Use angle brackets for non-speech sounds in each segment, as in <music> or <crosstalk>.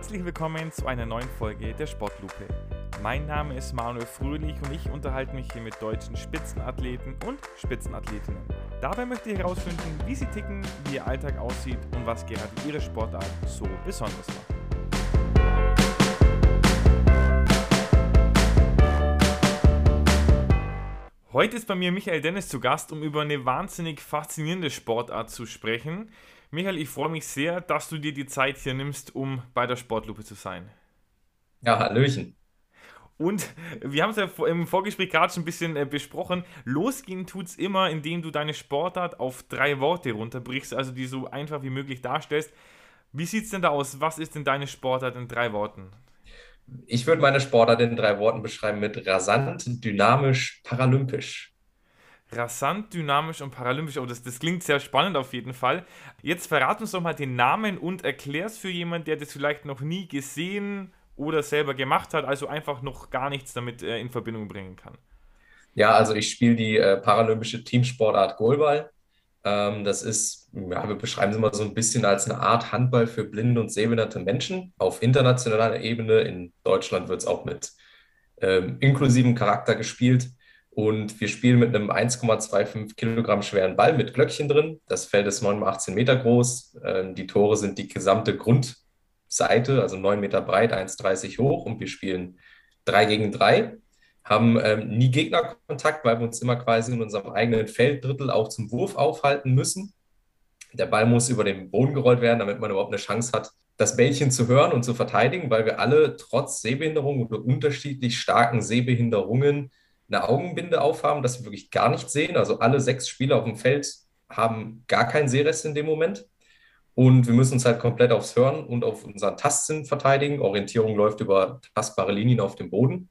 Herzlich willkommen zu einer neuen Folge der Sportlupe. Mein Name ist Manuel Fröhlich und ich unterhalte mich hier mit deutschen Spitzenathleten und Spitzenathletinnen. Dabei möchte ich herausfinden, wie sie ticken, wie ihr Alltag aussieht und was gerade ihre Sportart so besonders macht. Heute ist bei mir Michael Dennis zu Gast, um über eine wahnsinnig faszinierende Sportart zu sprechen. Michael, ich freue mich sehr, dass du dir die Zeit hier nimmst, um bei der Sportlupe zu sein. Ja, Hallöchen. Und wir haben es ja im Vorgespräch gerade schon ein bisschen äh, besprochen. Losgehen tut es immer, indem du deine Sportart auf drei Worte runterbrichst, also die so einfach wie möglich darstellst. Wie sieht es denn da aus? Was ist denn deine Sportart in drei Worten? Ich würde meine Sportart in drei Worten beschreiben mit rasant, dynamisch, paralympisch rasant, dynamisch und paralympisch. Oh, das, das klingt sehr spannend auf jeden Fall. Jetzt verrat uns doch mal den Namen und erklär es für jemanden, der das vielleicht noch nie gesehen oder selber gemacht hat, also einfach noch gar nichts damit äh, in Verbindung bringen kann. Ja, also ich spiele die äh, paralympische Teamsportart Goalball. Ähm, das ist, ja, wir beschreiben es immer so ein bisschen als eine Art Handball für blinde und sehbehinderte Menschen auf internationaler Ebene. In Deutschland wird es auch mit ähm, inklusivem Charakter gespielt. Und wir spielen mit einem 1,25 Kilogramm schweren Ball mit Glöckchen drin. Das Feld ist 9 mal 18 Meter groß. Ähm, die Tore sind die gesamte Grundseite, also 9 Meter breit, 1,30 hoch. Und wir spielen 3 gegen 3. Haben ähm, nie Gegnerkontakt, weil wir uns immer quasi in unserem eigenen Felddrittel auch zum Wurf aufhalten müssen. Der Ball muss über den Boden gerollt werden, damit man überhaupt eine Chance hat, das Bällchen zu hören und zu verteidigen, weil wir alle trotz Sehbehinderung oder unterschiedlich starken Sehbehinderungen eine Augenbinde aufhaben, dass wir wirklich gar nichts sehen. Also alle sechs Spieler auf dem Feld haben gar keinen Sehrest in dem Moment. Und wir müssen uns halt komplett aufs Hören und auf unseren Tastsinn verteidigen. Orientierung läuft über tastbare Linien auf dem Boden.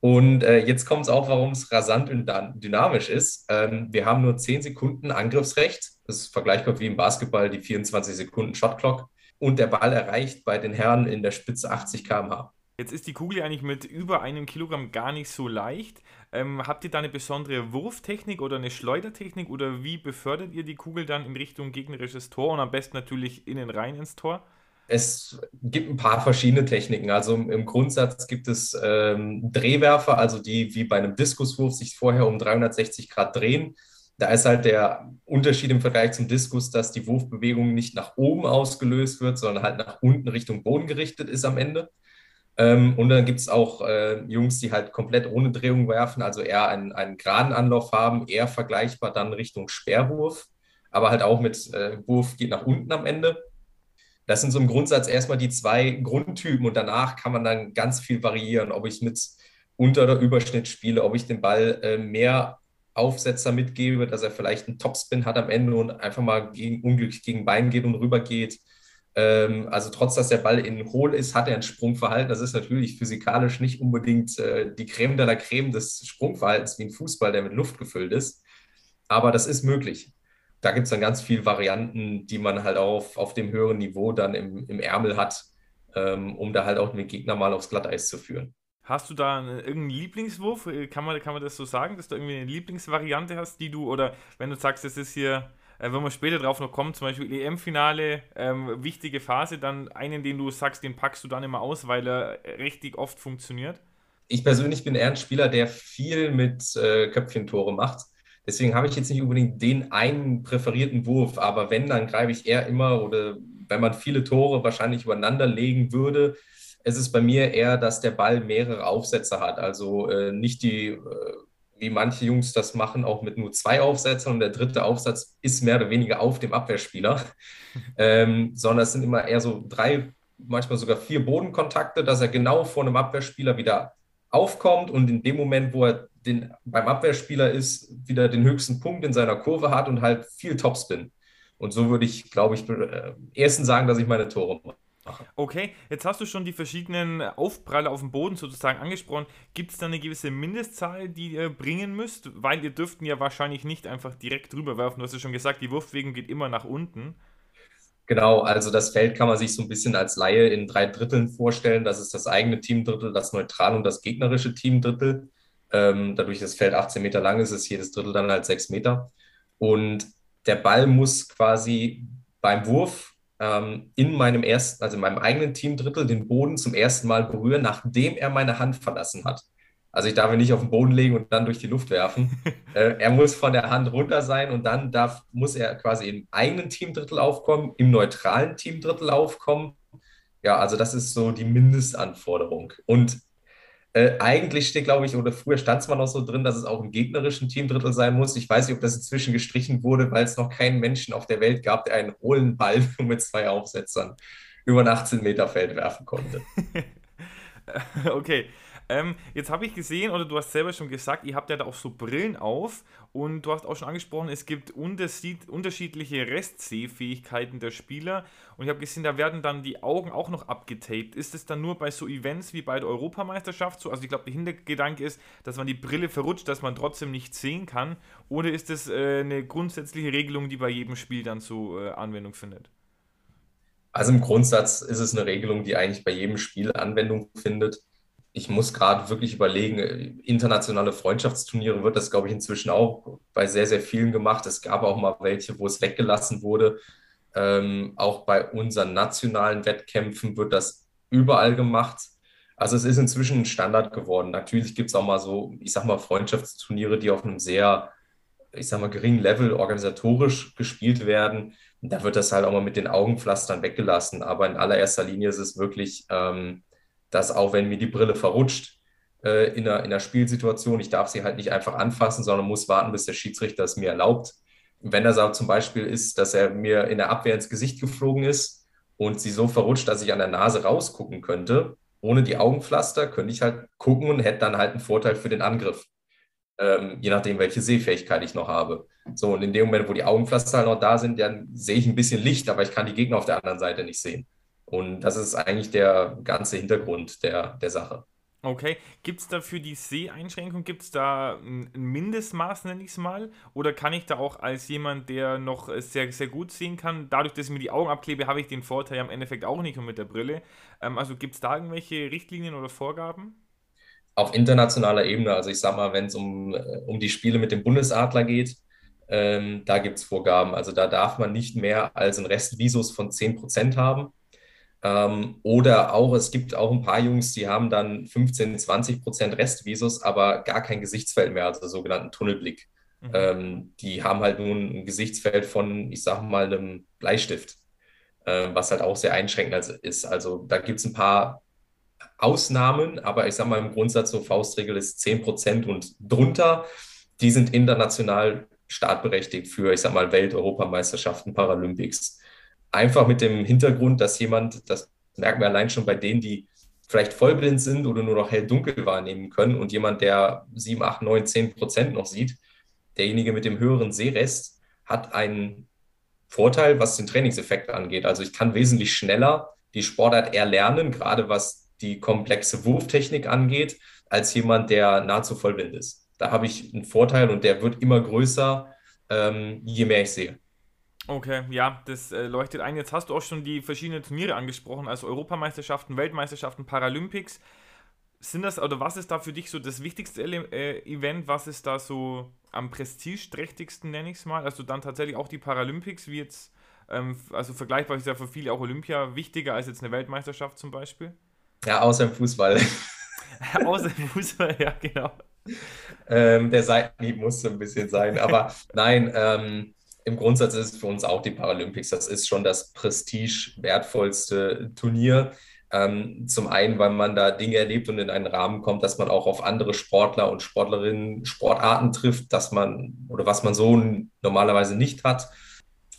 Und äh, jetzt kommt es auch, warum es rasant und dynamisch ist. Ähm, wir haben nur 10 Sekunden Angriffsrecht. Das ist vergleichbar wie im Basketball die 24 Sekunden Shotclock. Und der Ball erreicht bei den Herren in der Spitze 80 km/h. Jetzt ist die Kugel eigentlich mit über einem Kilogramm gar nicht so leicht. Ähm, habt ihr da eine besondere Wurftechnik oder eine Schleudertechnik oder wie befördert ihr die Kugel dann in Richtung gegnerisches Tor und am besten natürlich innen rein ins Tor? Es gibt ein paar verschiedene Techniken. Also im Grundsatz gibt es ähm, Drehwerfer, also die wie bei einem Diskuswurf sich vorher um 360 Grad drehen. Da ist halt der Unterschied im Vergleich zum Diskus, dass die Wurfbewegung nicht nach oben ausgelöst wird, sondern halt nach unten Richtung Boden gerichtet ist am Ende. Ähm, und dann gibt es auch äh, Jungs, die halt komplett ohne Drehung werfen, also eher einen, einen geraden Anlauf haben, eher vergleichbar dann Richtung Sperrwurf, aber halt auch mit äh, Wurf geht nach unten am Ende. Das sind so im Grundsatz erstmal die zwei Grundtypen und danach kann man dann ganz viel variieren, ob ich mit Unter- oder Überschnitt spiele, ob ich den Ball äh, mehr Aufsetzer mitgebe, dass er vielleicht einen Topspin hat am Ende und einfach mal gegen, unglücklich gegen Bein geht und rüber geht also trotz, dass der Ball in hohl ist, hat er ein Sprungverhalten. Das ist natürlich physikalisch nicht unbedingt äh, die Creme de la Creme des Sprungverhaltens wie ein Fußball, der mit Luft gefüllt ist. Aber das ist möglich. Da gibt es dann ganz viele Varianten, die man halt auf, auf dem höheren Niveau dann im, im Ärmel hat, ähm, um da halt auch den Gegner mal aufs Glatteis zu führen. Hast du da irgendeinen Lieblingswurf? Kann man, kann man das so sagen, dass du irgendwie eine Lieblingsvariante hast, die du, oder wenn du sagst, es ist hier äh, wenn wir später drauf noch kommen, zum Beispiel EM-Finale, ähm, wichtige Phase, dann einen, den du sagst, den packst du dann immer aus, weil er richtig oft funktioniert? Ich persönlich bin eher ein Spieler, der viel mit äh, Köpfchentore macht. Deswegen habe ich jetzt nicht unbedingt den einen präferierten Wurf, aber wenn, dann greife ich eher immer oder wenn man viele Tore wahrscheinlich übereinander legen würde, es ist bei mir eher, dass der Ball mehrere Aufsätze hat. Also äh, nicht die äh, wie manche Jungs das machen, auch mit nur zwei Aufsätzen und der dritte Aufsatz ist mehr oder weniger auf dem Abwehrspieler, <laughs> ähm, sondern es sind immer eher so drei, manchmal sogar vier Bodenkontakte, dass er genau vor einem Abwehrspieler wieder aufkommt und in dem Moment, wo er den, beim Abwehrspieler ist, wieder den höchsten Punkt in seiner Kurve hat und halt viel Topspin. Und so würde ich, glaube ich, äh, erstens sagen, dass ich meine Tore mache. Okay, jetzt hast du schon die verschiedenen Aufpralle auf dem Boden sozusagen angesprochen. Gibt es da eine gewisse Mindestzahl, die ihr bringen müsst? Weil ihr dürften ja wahrscheinlich nicht einfach direkt drüber werfen. Du hast ja schon gesagt, die Wurfbewegung geht immer nach unten. Genau, also das Feld kann man sich so ein bisschen als Laie in drei Dritteln vorstellen. Das ist das eigene Teamdrittel, das Neutral und das gegnerische Teamdrittel. Ähm, dadurch, dass das Feld 18 Meter lang ist, ist jedes Drittel dann halt 6 Meter. Und der Ball muss quasi beim Wurf ähm, in meinem ersten, also in meinem eigenen Teamdrittel den Boden zum ersten Mal berühren, nachdem er meine Hand verlassen hat. Also ich darf ihn nicht auf den Boden legen und dann durch die Luft werfen. <laughs> äh, er muss von der Hand runter sein und dann darf, muss er quasi im eigenen Teamdrittel aufkommen, im neutralen Teamdrittel aufkommen. Ja, also das ist so die Mindestanforderung. Und äh, eigentlich steht, glaube ich, oder früher stand es mal noch so drin, dass es auch im gegnerischen Teamdrittel sein muss. Ich weiß nicht, ob das inzwischen gestrichen wurde, weil es noch keinen Menschen auf der Welt gab, der einen hohlen Ball <laughs> mit zwei Aufsetzern über ein 18 Meter Feld werfen konnte. <laughs> okay, ähm, jetzt habe ich gesehen, oder du hast selber schon gesagt, ihr habt ja da auch so Brillen auf und du hast auch schon angesprochen, es gibt unterschiedliche Restsehfähigkeiten der Spieler und ich habe gesehen, da werden dann die Augen auch noch abgetaped. Ist es dann nur bei so Events wie bei der Europameisterschaft so? Also ich glaube, der Hintergedanke ist, dass man die Brille verrutscht, dass man trotzdem nicht sehen kann oder ist es äh, eine grundsätzliche Regelung, die bei jedem Spiel dann so äh, Anwendung findet? Also im Grundsatz ist es eine Regelung, die eigentlich bei jedem Spiel Anwendung findet ich muss gerade wirklich überlegen, internationale Freundschaftsturniere wird das, glaube ich, inzwischen auch bei sehr, sehr vielen gemacht. Es gab auch mal welche, wo es weggelassen wurde. Ähm, auch bei unseren nationalen Wettkämpfen wird das überall gemacht. Also es ist inzwischen ein Standard geworden. Natürlich gibt es auch mal so, ich sag mal, Freundschaftsturniere, die auf einem sehr, ich sag mal, geringen Level organisatorisch gespielt werden. da wird das halt auch mal mit den Augenpflastern weggelassen. Aber in allererster Linie ist es wirklich ähm, dass auch wenn mir die Brille verrutscht äh, in, einer, in einer Spielsituation, ich darf sie halt nicht einfach anfassen, sondern muss warten, bis der Schiedsrichter es mir erlaubt. Wenn das aber zum Beispiel ist, dass er mir in der Abwehr ins Gesicht geflogen ist und sie so verrutscht, dass ich an der Nase rausgucken könnte, ohne die Augenpflaster, könnte ich halt gucken und hätte dann halt einen Vorteil für den Angriff. Ähm, je nachdem, welche Sehfähigkeit ich noch habe. So, und in dem Moment, wo die Augenpflaster halt noch da sind, dann sehe ich ein bisschen Licht, aber ich kann die Gegner auf der anderen Seite nicht sehen. Und das ist eigentlich der ganze Hintergrund der, der Sache. Okay, gibt es da für die Seheinschränkung, gibt es da ein Mindestmaß, nenne ich es mal? Oder kann ich da auch als jemand, der noch sehr, sehr gut sehen kann, dadurch, dass ich mir die Augen abklebe, habe ich den Vorteil im Endeffekt auch nicht und mit der Brille. Ähm, also gibt es da irgendwelche Richtlinien oder Vorgaben? Auf internationaler Ebene, also ich sage mal, wenn es um, äh, um die Spiele mit dem Bundesadler geht, ähm, da gibt es Vorgaben. Also da darf man nicht mehr als ein Restvisus von 10% haben. Ähm, oder auch, es gibt auch ein paar Jungs, die haben dann 15, 20 Prozent Restvisus, aber gar kein Gesichtsfeld mehr, also sogenannten Tunnelblick. Mhm. Ähm, die haben halt nun ein Gesichtsfeld von, ich sag mal, einem Bleistift, äh, was halt auch sehr einschränkend ist. Also da gibt es ein paar Ausnahmen, aber ich sag mal, im Grundsatz so Faustregel ist 10 Prozent und drunter. Die sind international startberechtigt für, ich sag mal, Welt-Europameisterschaften, Paralympics. Einfach mit dem Hintergrund, dass jemand, das merken wir allein schon bei denen, die vielleicht vollblind sind oder nur noch hell-dunkel wahrnehmen können und jemand, der 7, 8, 9, 10 Prozent noch sieht, derjenige mit dem höheren Sehrest hat einen Vorteil, was den Trainingseffekt angeht. Also ich kann wesentlich schneller die Sportart erlernen, gerade was die komplexe Wurftechnik angeht, als jemand, der nahezu vollblind ist. Da habe ich einen Vorteil und der wird immer größer, ähm, je mehr ich sehe. Okay, ja, das äh, leuchtet ein. Jetzt hast du auch schon die verschiedenen Turniere angesprochen, also Europameisterschaften, Weltmeisterschaften, Paralympics. Sind das, oder was ist da für dich so das wichtigste äh, Event? Was ist da so am prestigeträchtigsten, nenne ich es mal? Also dann tatsächlich auch die Paralympics, wie jetzt, ähm, also vergleichbar ist ja für viele auch Olympia wichtiger als jetzt eine Weltmeisterschaft zum Beispiel? Ja, außer im Fußball. <laughs> außer im Fußball, ja, genau. Ähm, der Seitenhieb musste ein bisschen sein, aber nein, ähm, im Grundsatz ist es für uns auch die Paralympics. Das ist schon das prestigewertvollste Turnier. Ähm, zum einen, weil man da Dinge erlebt und in einen Rahmen kommt, dass man auch auf andere Sportler und Sportlerinnen, Sportarten trifft, dass man oder was man so normalerweise nicht hat.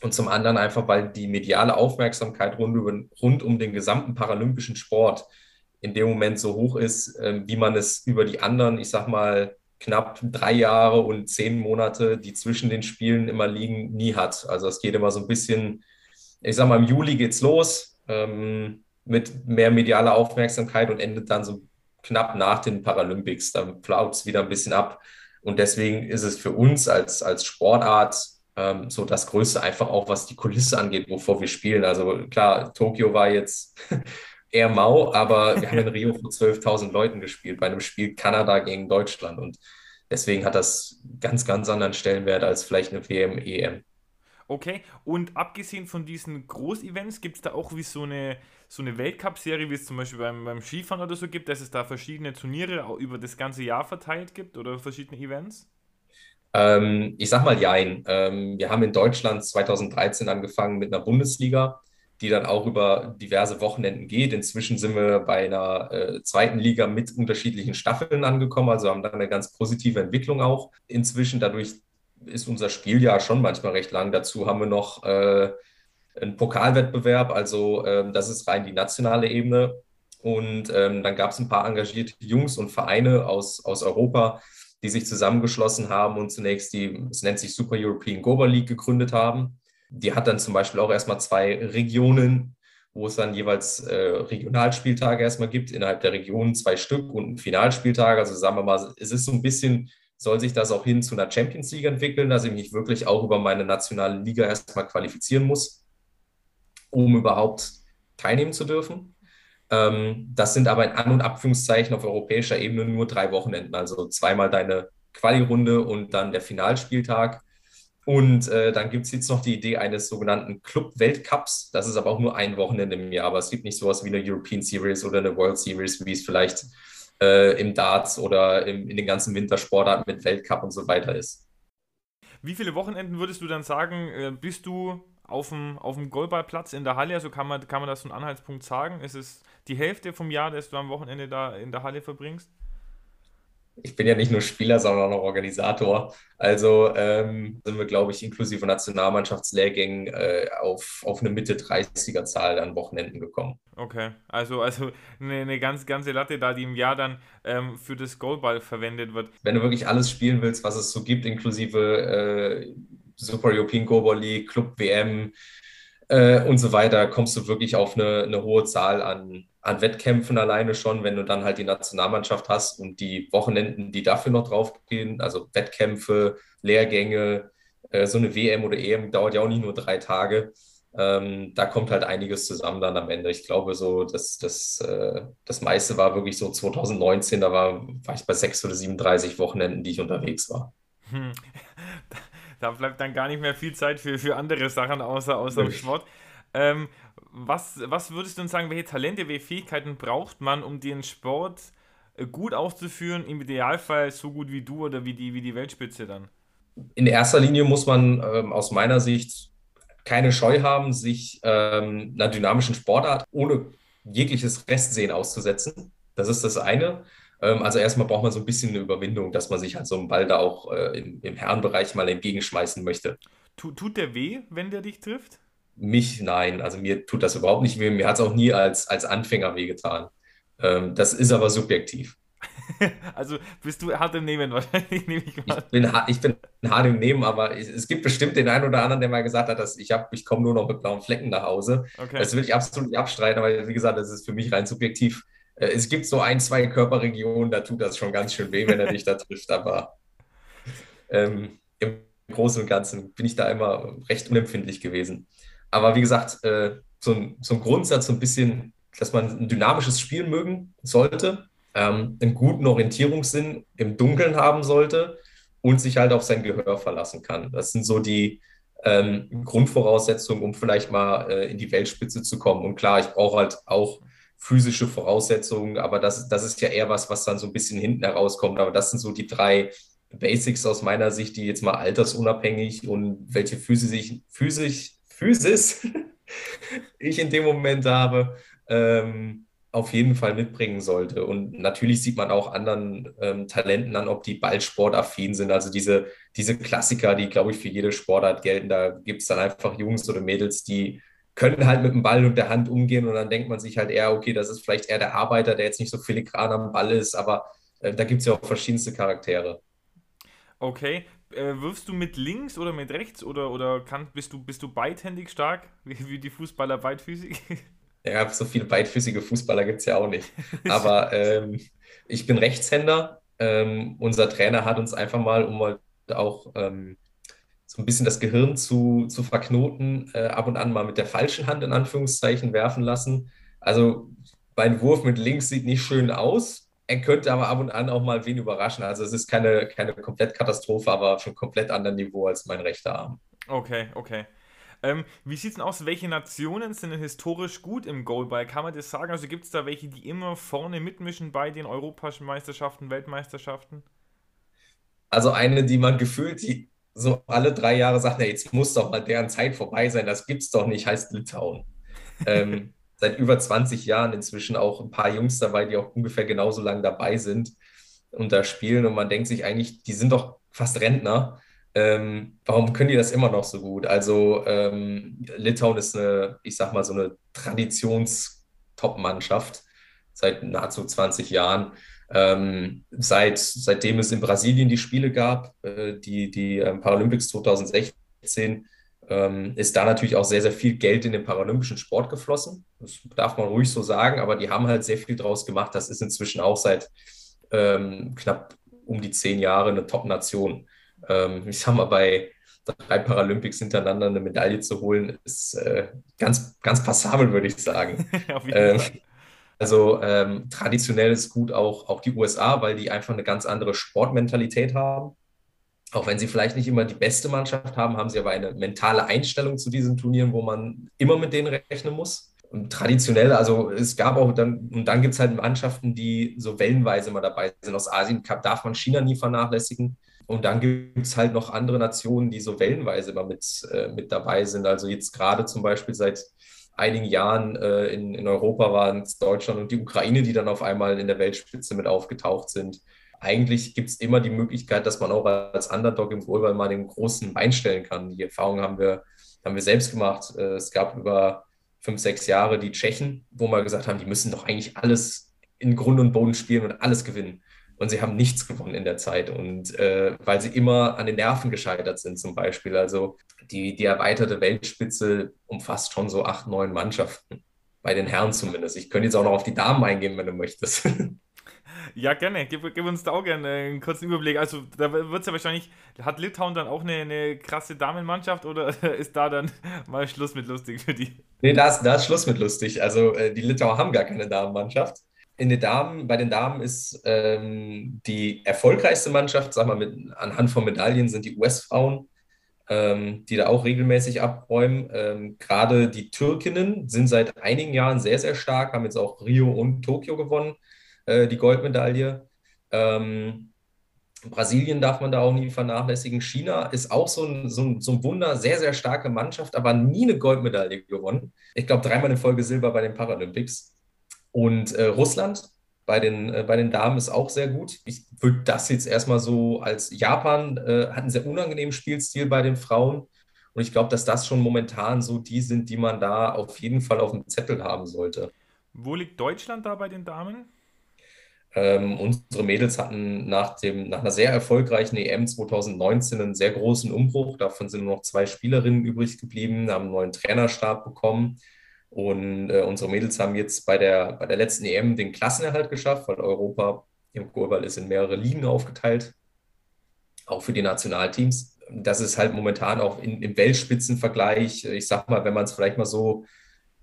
Und zum anderen einfach, weil die mediale Aufmerksamkeit rund, über, rund um den gesamten paralympischen Sport in dem Moment so hoch ist, äh, wie man es über die anderen, ich sag mal, knapp drei Jahre und zehn Monate, die zwischen den Spielen immer liegen, nie hat. Also es geht immer so ein bisschen, ich sag mal, im Juli geht's los ähm, mit mehr medialer Aufmerksamkeit und endet dann so knapp nach den Paralympics. Dann flaut es wieder ein bisschen ab. Und deswegen ist es für uns als, als Sportart ähm, so das Größte einfach auch, was die Kulisse angeht, wovor wir spielen. Also klar, Tokio war jetzt <laughs> eher mau, aber <laughs> wir haben in Rio vor 12.000 Leuten gespielt bei einem Spiel Kanada gegen Deutschland und deswegen hat das ganz, ganz anderen Stellenwert als vielleicht eine WM, EM. Okay, und abgesehen von diesen Großevents, gibt es da auch wie so eine, so eine Weltcup-Serie, wie es zum Beispiel beim, beim Skifahren oder so gibt, dass es da verschiedene Turniere über das ganze Jahr verteilt gibt oder verschiedene Events? Ähm, ich sag mal Jein. Ähm, wir haben in Deutschland 2013 angefangen mit einer Bundesliga, die dann auch über diverse Wochenenden geht. Inzwischen sind wir bei einer äh, zweiten Liga mit unterschiedlichen Staffeln angekommen, also haben da eine ganz positive Entwicklung auch. Inzwischen dadurch ist unser Spieljahr schon manchmal recht lang. Dazu haben wir noch äh, einen Pokalwettbewerb, also ähm, das ist rein die nationale Ebene. Und ähm, dann gab es ein paar engagierte Jungs und Vereine aus, aus Europa, die sich zusammengeschlossen haben und zunächst die, es nennt sich Super European Goba League, gegründet haben. Die hat dann zum Beispiel auch erstmal zwei Regionen, wo es dann jeweils äh, Regionalspieltage erstmal gibt, innerhalb der Region zwei Stück und einen Finalspieltag. Also sagen wir mal, es ist so ein bisschen soll sich das auch hin zu einer Champions League entwickeln, dass ich mich wirklich auch über meine nationale Liga erstmal qualifizieren muss, um überhaupt teilnehmen zu dürfen. Ähm, das sind aber in An- und Abführungszeichen auf europäischer Ebene nur drei Wochenenden, also zweimal deine Quali-Runde und dann der Finalspieltag. Und äh, dann gibt es jetzt noch die Idee eines sogenannten Club-Weltcups. Das ist aber auch nur ein Wochenende im Jahr. Aber es gibt nicht sowas wie eine European Series oder eine World Series, wie es vielleicht äh, im Darts oder im, in den ganzen Wintersportarten mit Weltcup und so weiter ist. Wie viele Wochenenden würdest du dann sagen, äh, bist du auf dem, auf dem Goalballplatz in der Halle? Also kann man, kann man das so einen Anhaltspunkt sagen? Ist es die Hälfte vom Jahr, das du am Wochenende da in der Halle verbringst? Ich bin ja nicht nur Spieler, sondern auch Organisator. Also ähm, sind wir, glaube ich, inklusive Nationalmannschaftslehrgängen äh, auf, auf eine Mitte 30er Zahl an Wochenenden gekommen. Okay, also, also eine, eine ganz, ganze Latte da, die im Jahr dann ähm, für das Goalball verwendet wird. Wenn du wirklich alles spielen willst, was es so gibt, inklusive äh, Super European Goalball League, Club WM, äh, und so weiter, kommst du wirklich auf eine, eine hohe Zahl an, an Wettkämpfen alleine schon, wenn du dann halt die Nationalmannschaft hast und die Wochenenden, die dafür noch draufgehen, also Wettkämpfe, Lehrgänge, äh, so eine WM oder EM dauert ja auch nicht nur drei Tage. Ähm, da kommt halt einiges zusammen dann am Ende. Ich glaube, so das, das, äh, das meiste war wirklich so 2019, da war, war ich bei 6 oder 37 Wochenenden, die ich unterwegs war. Hm. <laughs> Da bleibt dann gar nicht mehr viel Zeit für, für andere Sachen außer, außer dem Sport. Ähm, was, was würdest du denn sagen, welche Talente, welche Fähigkeiten braucht man, um den Sport äh, gut auszuführen, im Idealfall so gut wie du oder wie die, wie die Weltspitze dann? In erster Linie muss man ähm, aus meiner Sicht keine Scheu haben, sich ähm, einer dynamischen Sportart ohne jegliches Restsehen auszusetzen. Das ist das eine. Ähm, also erstmal braucht man so ein bisschen eine Überwindung, dass man sich halt so einen Ball da auch äh, im, im Herrenbereich mal entgegenschmeißen möchte. Tut, tut der weh, wenn der dich trifft? Mich nein. Also mir tut das überhaupt nicht weh. Mir hat es auch nie als, als Anfänger wehgetan. Ähm, das ist aber subjektiv. <laughs> also bist du hart im Nehmen wahrscheinlich, nehme ich mal. Ich bin, ich bin hart im Nehmen, aber es, es gibt bestimmt den einen oder anderen, der mal gesagt hat, dass ich, ich komme nur noch mit blauen Flecken nach Hause. Okay. Das will ich absolut nicht abstreiten, aber wie gesagt, das ist für mich rein subjektiv. Äh, es gibt so ein, zwei Körperregionen, da tut das schon ganz schön weh, wenn er dich da <laughs> trifft, aber ähm, im Großen und Ganzen bin ich da immer recht unempfindlich gewesen. Aber wie gesagt, äh, so, ein, so ein Grundsatz, so ein bisschen, dass man ein dynamisches Spiel mögen sollte, ähm, einen guten Orientierungssinn im Dunkeln haben sollte und sich halt auf sein Gehör verlassen kann. Das sind so die ähm, Grundvoraussetzungen, um vielleicht mal äh, in die Weltspitze zu kommen. Und klar, ich brauche halt auch physische Voraussetzungen, aber das, das ist ja eher was, was dann so ein bisschen hinten herauskommt. Aber das sind so die drei Basics aus meiner Sicht, die jetzt mal altersunabhängig und welche Physis ich, Physis, <laughs> ich in dem Moment habe, ähm, auf jeden Fall mitbringen sollte. Und natürlich sieht man auch anderen ähm, Talenten an, ob die ballsportaffin sind. Also diese, diese Klassiker, die, glaube ich, für jede Sportart gelten. Da gibt es dann einfach Jungs oder Mädels, die können halt mit dem Ball und der Hand umgehen und dann denkt man sich halt eher, okay, das ist vielleicht eher der Arbeiter, der jetzt nicht so filigran am Ball ist, aber äh, da gibt es ja auch verschiedenste Charaktere. Okay. Äh, wirfst du mit links oder mit rechts oder, oder kann, bist, du, bist du beidhändig stark, <laughs> wie, wie die Fußballer beidfüßig? Ja, <laughs> so viele beidfüßige Fußballer gibt es ja auch nicht. Aber <laughs> ähm, ich bin Rechtshänder. Ähm, unser Trainer hat uns einfach mal, um mal auch ähm, so ein bisschen das Gehirn zu, zu verknoten, äh, ab und an mal mit der falschen Hand in Anführungszeichen werfen lassen. Also mein Wurf mit links sieht nicht schön aus. Er könnte aber ab und an auch mal wen überraschen. Also es ist keine, keine Katastrophe, aber schon komplett anderem Niveau als mein rechter Arm. Okay, okay. Ähm, wie sieht es denn aus? Welche Nationen sind denn historisch gut im Goalball? Kann man das sagen? Also gibt es da welche, die immer vorne mitmischen bei den europäischen Meisterschaften, Weltmeisterschaften? Also eine, die man gefühlt, die so alle drei Jahre sagt, na, jetzt muss doch mal deren Zeit vorbei sein, das gibt's doch nicht, heißt Litauen. ähm, <laughs> seit über 20 Jahren inzwischen auch ein paar Jungs dabei, die auch ungefähr genauso lange dabei sind und da spielen. Und man denkt sich eigentlich, die sind doch fast Rentner. Ähm, warum können die das immer noch so gut? Also ähm, Litauen ist eine, ich sag mal, so eine Traditions-Top-Mannschaft seit nahezu 20 Jahren. Ähm, seit, seitdem es in Brasilien die Spiele gab, äh, die, die ähm, Paralympics 2016, ähm, ist da natürlich auch sehr, sehr viel Geld in den paralympischen Sport geflossen. Das darf man ruhig so sagen, aber die haben halt sehr viel draus gemacht. Das ist inzwischen auch seit ähm, knapp um die zehn Jahre eine Top-Nation. Ähm, ich sag mal, bei drei Paralympics hintereinander eine Medaille zu holen, ist äh, ganz, ganz passabel, würde ich sagen. <laughs> ähm, also ähm, traditionell ist gut auch, auch die USA, weil die einfach eine ganz andere Sportmentalität haben. Auch wenn sie vielleicht nicht immer die beste Mannschaft haben, haben sie aber eine mentale Einstellung zu diesen Turnieren, wo man immer mit denen rechnen muss. Und traditionell, also es gab auch dann, und dann gibt es halt Mannschaften, die so wellenweise immer dabei sind. Aus Asien darf man China nie vernachlässigen. Und dann gibt es halt noch andere Nationen, die so wellenweise immer mit, äh, mit dabei sind. Also jetzt gerade zum Beispiel seit einigen Jahren äh, in, in Europa waren es Deutschland und die Ukraine, die dann auf einmal in der Weltspitze mit aufgetaucht sind eigentlich gibt es immer die Möglichkeit, dass man auch als Underdog im Goalball mal den großen Bein stellen kann. Die Erfahrung haben wir, haben wir selbst gemacht. Äh, es gab über fünf, sechs Jahre die Tschechen, wo wir gesagt haben, die müssen doch eigentlich alles in Grund und Boden spielen und alles gewinnen. Und sie haben nichts gewonnen in der Zeit. Und äh, weil sie immer an den Nerven gescheitert sind, zum Beispiel. Also die, die erweiterte Weltspitze umfasst schon so acht, neun Mannschaften. Bei den Herren zumindest. Ich könnte jetzt auch noch auf die Damen eingehen, wenn du möchtest. <laughs> Ja, gerne. Gib, gib, uns da auch gerne einen kurzen Überblick. Also, da wird es ja wahrscheinlich. Hat Litauen dann auch eine, eine, krasse Damenmannschaft oder <laughs> ist da dann mal Schluss mit lustig für die? Nee, da ist, da ist Schluss mit lustig. Also, äh, die Litauer haben gar keine Damenmannschaft. In den Damen, bei den Damen ist ähm, die erfolgreichste Mannschaft, sag mal, mit, anhand von Medaillen sind die US-Frauen, ähm, die da auch regelmäßig abräumen. Ähm, Gerade die Türkinnen sind seit einigen Jahren sehr, sehr stark, haben jetzt auch Rio und Tokio gewonnen äh, die Goldmedaille. Ähm, Brasilien darf man da auch nie vernachlässigen. China ist auch so ein, so, ein, so ein Wunder, sehr, sehr starke Mannschaft, aber nie eine Goldmedaille gewonnen. Ich glaube, dreimal in Folge Silber bei den Paralympics. Und äh, Russland bei den, äh, bei den Damen ist auch sehr gut. Ich würde das jetzt erstmal so als Japan äh, hat einen sehr unangenehmen Spielstil bei den Frauen. Und ich glaube, dass das schon momentan so die sind, die man da auf jeden Fall auf dem Zettel haben sollte. Wo liegt Deutschland da bei den Damen? Ähm, unsere Mädels hatten nach, dem, nach einer sehr erfolgreichen EM 2019 einen sehr großen Umbruch. Davon sind nur noch zwei Spielerinnen übrig geblieben, haben einen neuen Trainerstab bekommen. Und äh, unsere Mädels haben jetzt bei der, bei der letzten EM den Klassenerhalt geschafft, weil Europa im Goalball ist in mehrere Ligen aufgeteilt, auch für die Nationalteams. Das ist halt momentan auch in, im Weltspitzenvergleich, ich sag mal, wenn man es vielleicht mal so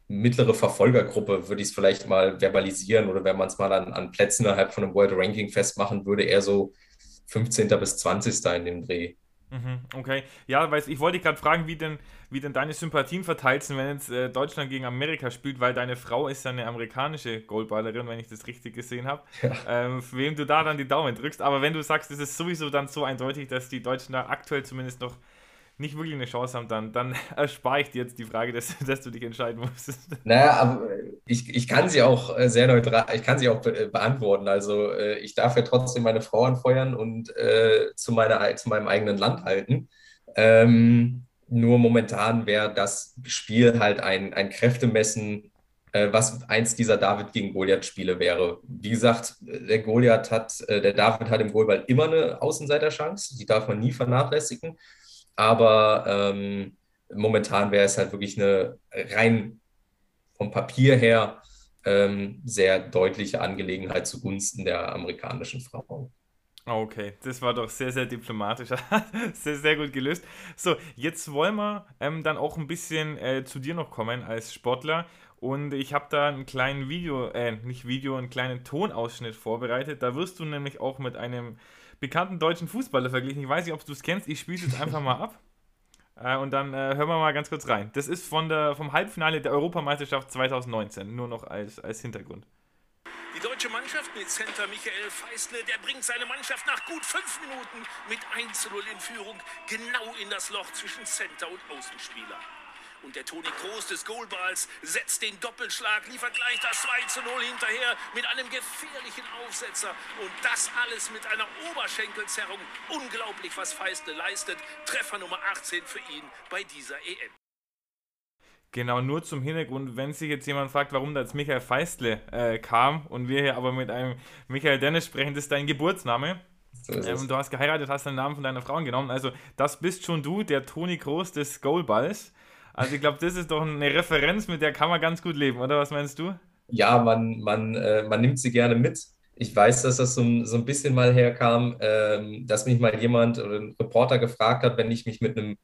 mittlere Verfolgergruppe, würde ich es vielleicht mal verbalisieren oder wenn man es mal an, an Plätzen innerhalb von einem World Ranking festmachen würde, eher so 15. bis 20. in dem Dreh. Mhm, okay, ja, weil ich wollte gerade fragen, wie denn, wie denn deine Sympathien verteilt sind, wenn jetzt äh, Deutschland gegen Amerika spielt, weil deine Frau ist ja eine amerikanische Goalballerin, wenn ich das richtig gesehen habe. Ja. Ähm, für wem du da dann die Daumen drückst. Aber wenn du sagst, es ist sowieso dann so eindeutig, dass die Deutschen da aktuell zumindest noch nicht wirklich eine Chance haben, dann, dann <laughs> erspare ich dir jetzt die Frage, dass, dass du dich entscheiden musst. <laughs> Naja, aber ich, ich kann sie auch äh, sehr neutral, ich kann sie auch be beantworten. Also äh, ich darf ja trotzdem meine Frau anfeuern und äh, zu, meiner, zu meinem eigenen Land halten. Ähm, nur momentan wäre das Spiel halt ein, ein Kräftemessen, äh, was eins dieser David gegen Goliath-Spiele wäre. Wie gesagt, der Goliath hat, äh, der David hat im Goalball immer eine Außenseiterchance, die darf man nie vernachlässigen. Aber ähm, momentan wäre es halt wirklich eine rein vom Papier her ähm, sehr deutliche Angelegenheit zugunsten der amerikanischen Frauen. Okay, das war doch sehr, sehr diplomatisch. <laughs> sehr, sehr gut gelöst. So, jetzt wollen wir ähm, dann auch ein bisschen äh, zu dir noch kommen als Sportler. Und ich habe da einen kleinen Video, äh, nicht Video, einen kleinen Tonausschnitt vorbereitet. Da wirst du nämlich auch mit einem bekannten deutschen Fußballer verglichen. Ich weiß nicht, ob du es kennst. Ich spiele es jetzt einfach mal ab. <laughs> Äh, und dann äh, hören wir mal ganz kurz rein. Das ist von der, vom Halbfinale der Europameisterschaft 2019, nur noch als, als Hintergrund. Die deutsche Mannschaft mit Center Michael Feistle, der bringt seine Mannschaft nach gut fünf Minuten mit 1 0 in Führung genau in das Loch zwischen Center und Außenspieler. Und der Toni Groß des Goalballs setzt den Doppelschlag, liefert gleich das 2 zu 0 hinterher mit einem gefährlichen Aufsetzer. Und das alles mit einer Oberschenkelzerrung. Unglaublich, was Feistle leistet. Treffer Nummer 18 für ihn bei dieser EM. Genau, nur zum Hintergrund, wenn sich jetzt jemand fragt, warum da jetzt Michael Feistle äh, kam und wir hier aber mit einem Michael Dennis sprechen, das ist dein Geburtsname. So ähm, du hast geheiratet, hast den Namen von deiner Frau genommen. Also, das bist schon du, der Toni Groß des Goalballs. Also ich glaube, das ist doch eine Referenz, mit der kann man ganz gut leben, oder was meinst du? Ja, man, man, äh, man nimmt sie gerne mit. Ich weiß, dass das so, so ein bisschen mal herkam, ähm, dass mich mal jemand oder ein Reporter gefragt hat, wenn ich mich mit einem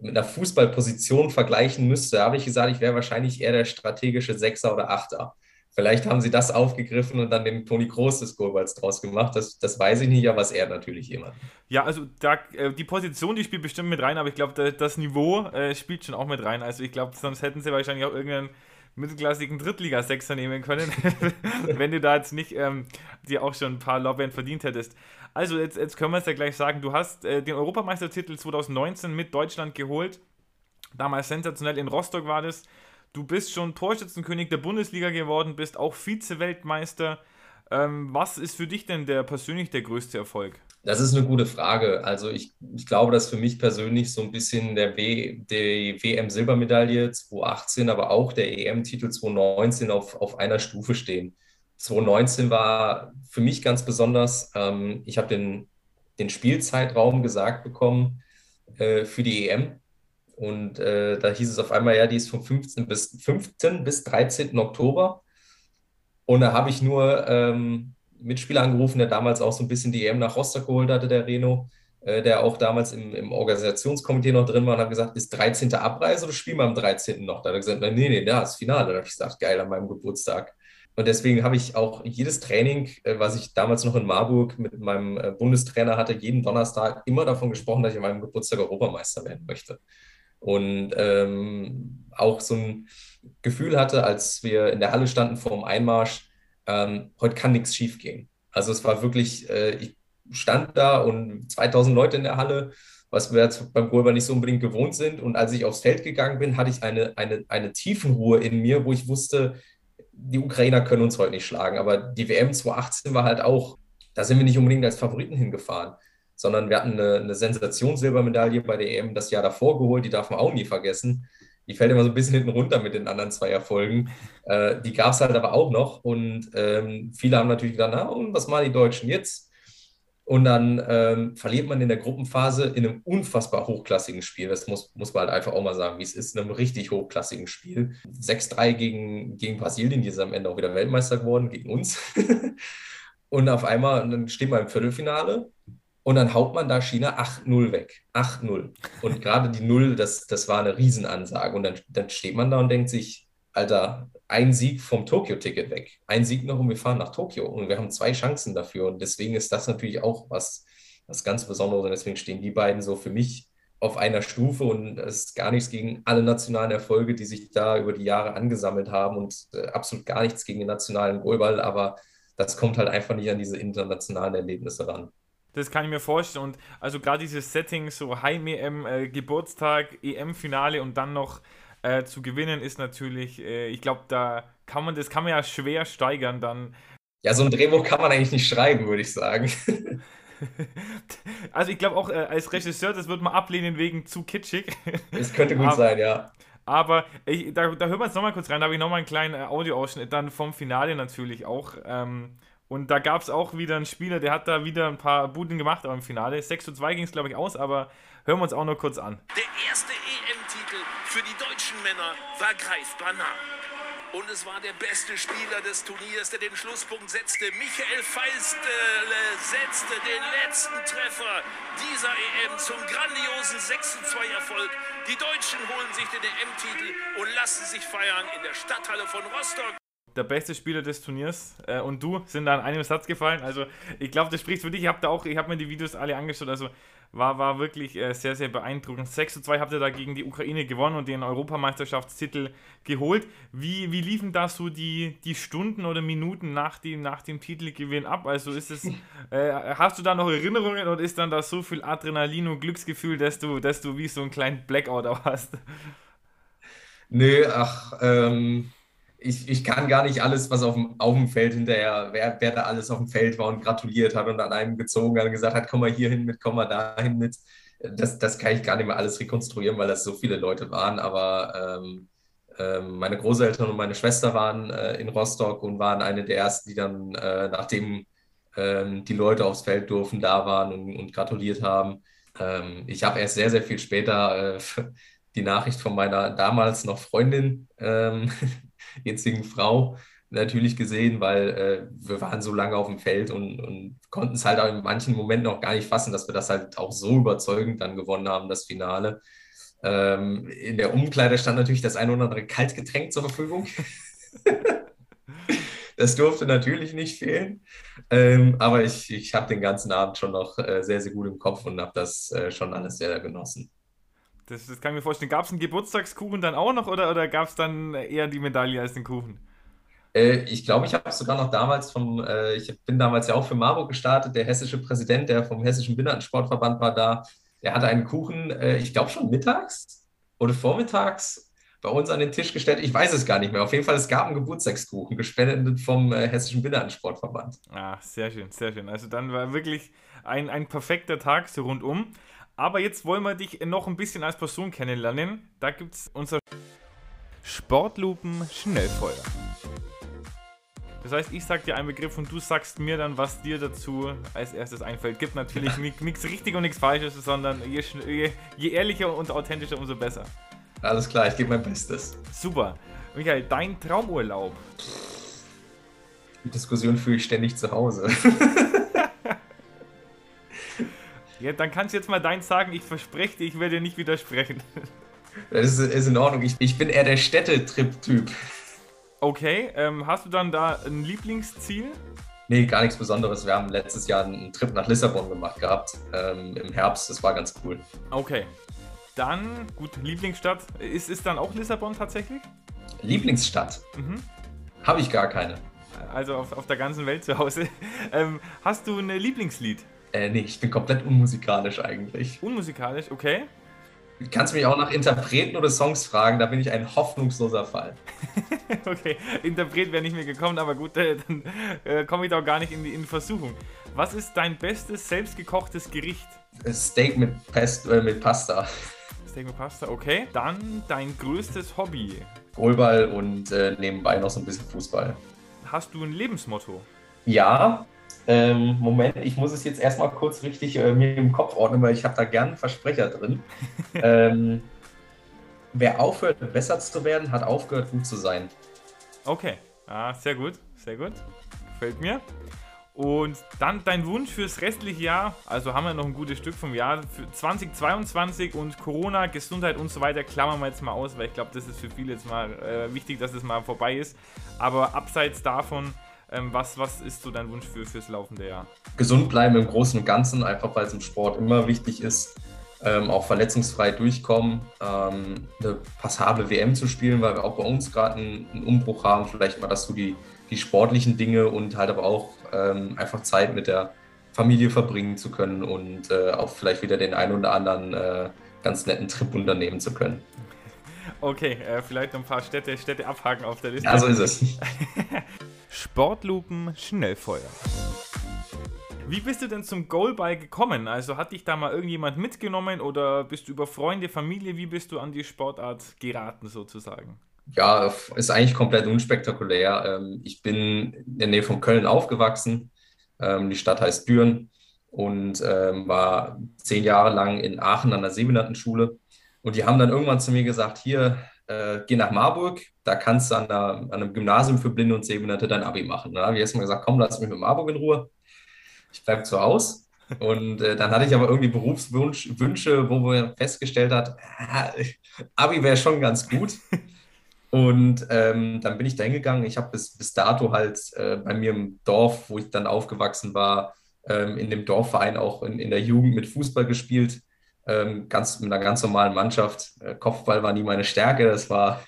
mit einer Fußballposition vergleichen müsste, habe ich gesagt, ich wäre wahrscheinlich eher der strategische Sechser oder Achter. Vielleicht haben sie das aufgegriffen und dann den Toni Groß des Goalballs draus gemacht. Das, das weiß ich nicht, aber es ehrt natürlich jemand. Ja, also da, äh, die Position, die spielt bestimmt mit rein, aber ich glaube, das Niveau äh, spielt schon auch mit rein. Also ich glaube, sonst hätten sie wahrscheinlich auch irgendeinen mittelklassigen Drittliga-Sechser nehmen können, <laughs> wenn du da jetzt nicht ähm, dir auch schon ein paar Lorbeeren verdient hättest. Also jetzt, jetzt können wir es ja gleich sagen, du hast äh, den Europameistertitel 2019 mit Deutschland geholt. Damals sensationell in Rostock war das. Du bist schon Torschützenkönig der Bundesliga geworden, bist auch Vize-Weltmeister. Ähm, was ist für dich denn der persönlich der größte Erfolg? Das ist eine gute Frage. Also ich, ich glaube, dass für mich persönlich so ein bisschen der w, die WM-Silbermedaille 2018, aber auch der EM-Titel 2019 auf, auf einer Stufe stehen. 2019 war für mich ganz besonders, ähm, ich habe den, den Spielzeitraum gesagt bekommen äh, für die EM. Und äh, da hieß es auf einmal, ja, die ist vom 15. bis 15. bis 13. Oktober. Und da habe ich nur ähm, Mitspieler angerufen, der damals auch so ein bisschen die EM nach Rostock geholt hatte, der Reno, äh, der auch damals im, im Organisationskomitee noch drin war und hat gesagt, ist 13. Abreise oder spielen wir am 13. noch? Da hat er gesagt, nee, nee, da ist Finale. Da habe ich gesagt, geil, an meinem Geburtstag. Und deswegen habe ich auch jedes Training, äh, was ich damals noch in Marburg mit meinem äh, Bundestrainer hatte, jeden Donnerstag immer davon gesprochen, dass ich an meinem Geburtstag Europameister werden möchte und ähm, auch so ein Gefühl hatte, als wir in der Halle standen vor dem Einmarsch, ähm, heute kann nichts schiefgehen. Also es war wirklich, äh, ich stand da und 2000 Leute in der Halle, was wir jetzt beim Golber nicht so unbedingt gewohnt sind. Und als ich aufs Feld gegangen bin, hatte ich eine, eine, eine Tiefenruhe in mir, wo ich wusste, die Ukrainer können uns heute nicht schlagen. Aber die WM 2018 war halt auch, da sind wir nicht unbedingt als Favoriten hingefahren sondern wir hatten eine, eine Sensationssilbermedaille bei der EM das Jahr davor geholt, die darf man auch nie vergessen. Die fällt immer so ein bisschen hinten runter mit den anderen zwei Erfolgen. Äh, die gab es halt aber auch noch und ähm, viele haben natürlich gedacht, na und was machen die Deutschen jetzt? Und dann ähm, verliert man in der Gruppenphase in einem unfassbar hochklassigen Spiel. Das muss, muss man halt einfach auch mal sagen, wie es ist, in einem richtig hochklassigen Spiel. 6-3 gegen, gegen Brasilien, die ist am Ende auch wieder Weltmeister geworden, gegen uns. <laughs> und auf einmal, dann steht man im Viertelfinale und dann haut man da China 8-0 weg. 8-0. Und gerade die 0, das, das war eine Riesenansage. Und dann, dann steht man da und denkt sich, Alter, ein Sieg vom Tokio-Ticket weg. Ein Sieg noch und wir fahren nach Tokio. Und wir haben zwei Chancen dafür. Und deswegen ist das natürlich auch was, was ganz Besonderes. Und deswegen stehen die beiden so für mich auf einer Stufe. Und es ist gar nichts gegen alle nationalen Erfolge, die sich da über die Jahre angesammelt haben. Und äh, absolut gar nichts gegen den nationalen Goalball. Aber das kommt halt einfach nicht an diese internationalen Erlebnisse ran. Das kann ich mir vorstellen. Und also gerade dieses Setting, so Heim-EM, äh, Geburtstag, EM-Finale und dann noch äh, zu gewinnen, ist natürlich, äh, ich glaube, da kann man, das kann man ja schwer steigern dann. Ja, so ein Drehbuch kann man eigentlich nicht schreiben, würde ich sagen. <laughs> also ich glaube auch äh, als Regisseur, das wird man ablehnen wegen zu kitschig. Das könnte gut aber, sein, ja. Aber ich, da, da hören wir jetzt nochmal kurz rein, da habe ich nochmal einen kleinen äh, Audioausschnitt dann vom Finale natürlich auch. Ähm, und da gab es auch wieder einen Spieler, der hat da wieder ein paar Buden gemacht, im Finale. 6 zu 2 ging es, glaube ich, aus, aber hören wir uns auch noch kurz an. Der erste EM-Titel für die deutschen Männer war greifbar nah. Und es war der beste Spieler des Turniers, der den Schlusspunkt setzte. Michael Feistele setzte den letzten Treffer dieser EM zum grandiosen 6-2-Erfolg. Die Deutschen holen sich den EM-Titel und lassen sich feiern in der Stadthalle von Rostock. Der beste Spieler des Turniers äh, und du sind da in einem Satz gefallen. Also ich glaube, das spricht für dich. Ich habe da auch, ich habe mir die Videos alle angeschaut. Also war, war wirklich äh, sehr, sehr beeindruckend. 6 zu 2 habt ihr da gegen die Ukraine gewonnen und den Europameisterschaftstitel geholt. Wie, wie liefen da so die, die Stunden oder Minuten nach dem, nach dem Titelgewinn ab? Also ist es, äh, hast du da noch Erinnerungen und ist dann da so viel Adrenalin und Glücksgefühl, dass du, dass du wie so einen kleinen Blackout auch hast? Nö, ach, ähm, ich, ich kann gar nicht alles, was auf dem, auf dem Feld hinterher, wer, wer da alles auf dem Feld war und gratuliert hat und an einem gezogen hat und gesagt hat, komm mal hier hin mit, komm mal dahin mit. Das, das kann ich gar nicht mehr alles rekonstruieren, weil das so viele Leute waren. Aber ähm, ähm, meine Großeltern und meine Schwester waren äh, in Rostock und waren eine der ersten, die dann, äh, nachdem ähm, die Leute aufs Feld durften, da waren und, und gratuliert haben. Ähm, ich habe erst sehr, sehr viel später äh, <laughs> die Nachricht von meiner damals noch Freundin ähm, <laughs> jetzigen Frau natürlich gesehen, weil äh, wir waren so lange auf dem Feld und, und konnten es halt auch in manchen Momenten auch gar nicht fassen, dass wir das halt auch so überzeugend dann gewonnen haben, das Finale. Ähm, in der Umkleide stand natürlich das ein oder andere Kaltgetränk zur Verfügung. <laughs> das durfte natürlich nicht fehlen. Ähm, aber ich, ich habe den ganzen Abend schon noch äh, sehr, sehr gut im Kopf und habe das äh, schon alles sehr genossen. Das, das kann ich mir vorstellen. Gab es einen Geburtstagskuchen dann auch noch oder, oder gab es dann eher die Medaille als den Kuchen? Äh, ich glaube, ich habe sogar noch damals vom, äh, ich bin damals ja auch für Marburg gestartet. Der hessische Präsident, der vom Hessischen Behindertensportverband war da, der hatte einen Kuchen, äh, ich glaube schon mittags oder vormittags bei uns an den Tisch gestellt. Ich weiß es gar nicht mehr. Auf jeden Fall, es gab einen Geburtstagskuchen, gespendet vom Hessischen Behindertensportverband. Ah, sehr schön, sehr schön. Also dann war wirklich ein, ein perfekter Tag so rundum. Aber jetzt wollen wir dich noch ein bisschen als Person kennenlernen. Da gibt es unser Sportlupen Schnellfeuer. Das heißt, ich sag dir einen Begriff und du sagst mir dann, was dir dazu als erstes einfällt. Gibt natürlich <laughs> nichts richtig und nichts Falsches, sondern je, je, je, ehrlicher und authentischer, umso besser. Alles klar, ich gebe mein Bestes. Super. Michael, dein Traumurlaub. Die Diskussion führe ich ständig zu Hause. <laughs> Ja, dann kannst du jetzt mal deins sagen. Ich verspreche dir, ich werde dir nicht widersprechen. <laughs> Das ist, ist in Ordnung. Ich, ich bin eher der Städtetrip-Typ. Okay, ähm, hast du dann da ein Lieblingsziel? Nee, gar nichts Besonderes. Wir haben letztes Jahr einen Trip nach Lissabon gemacht gehabt. Ähm, Im Herbst, das war ganz cool. Okay. Dann, gut, Lieblingsstadt. Ist, ist dann auch Lissabon tatsächlich? Lieblingsstadt? Mhm. Habe ich gar keine. Also auf, auf der ganzen Welt zu Hause. <laughs> Ähm, hast du ein Lieblingslied? Äh, nee, ich bin komplett unmusikalisch eigentlich. Unmusikalisch, okay. Du kannst mich auch nach Interpreten oder Songs fragen, da bin ich ein hoffnungsloser Fall. <laughs> okay, Interpret wäre nicht mehr gekommen, aber gut, äh, dann äh, komme ich da auch gar nicht in die, in Versuchung. Was ist dein bestes selbstgekochtes Gericht? Steak mit, Pest, äh, mit Pasta. Steak mit Pasta, okay. Dann dein größtes Hobby? Goalball und äh, nebenbei noch so ein bisschen Fußball. Hast du ein Lebensmotto? Ja, ähm, Moment, ich muss es jetzt erstmal kurz richtig äh, mir im Kopf ordnen, weil ich habe da gern einen Versprecher drin. <laughs> ähm, wer aufhört, besser zu werden, hat aufgehört, gut zu sein. Okay, ah, sehr gut, sehr gut. Gefällt mir. Und dann dein Wunsch fürs restliche Jahr, also haben wir noch ein gutes Stück vom Jahr, für 2022 und Corona, Gesundheit und so weiter, klammern wir jetzt mal aus, weil ich glaube, das ist für viele jetzt mal äh, wichtig, dass es das mal vorbei ist. Aber abseits davon, ähm, was, was ist so dein Wunsch für, fürs laufende Jahr? Gesund bleiben im Großen und Ganzen, einfach weil es im Sport immer wichtig ist. Ähm, auch verletzungsfrei durchkommen, ähm, eine passable WM zu spielen, weil wir auch bei uns gerade einen, einen, Umbruch haben. Vielleicht mal, dass du die, die sportlichen Dinge und halt aber auch ähm, einfach Zeit mit der Familie verbringen zu können und äh, auch vielleicht wieder den einen oder anderen äh, ganz netten Trip unternehmen zu können. Okay, äh, vielleicht noch ein paar Städte, Städte abhaken auf der Liste. Ja, so ist es. <laughs> Sportlupen Schnellfeuer. Wie bist du denn zum Goalball gekommen? Also hat dich da mal irgendjemand mitgenommen oder bist du über Freunde, Familie, wie bist du an die Sportart geraten sozusagen? Ja, ist eigentlich komplett unspektakulär. Ähm, ich bin in der Nähe von Köln aufgewachsen. Ähm, die Stadt heißt Düren und ähm, war zehn Jahre lang in Aachen an der Sehbehindertenschule. Und die haben dann irgendwann zu mir gesagt, hier, äh, geh nach Marburg, da kannst du an, der, an, einem Gymnasium für Blinde und Sehbehinderte dein Abi machen. Da habe ich erstmal gesagt, komm, lass mich mit Marburg in Ruhe. Ich bleibe zu Hause. Und äh, dann hatte ich aber irgendwie Berufswünsche, wo man festgestellt hat, äh, Abi wäre schon ganz gut. Und ähm, dann bin ich da hingegangen. Ich habe bis, bis dato halt äh, bei mir im Dorf, wo ich dann aufgewachsen war, ähm, in dem Dorfverein auch in, in der Jugend mit Fußball gespielt. Ähm, ganz, mit einer ganz normalen Mannschaft. Äh, Kopfball war nie meine Stärke. Das war,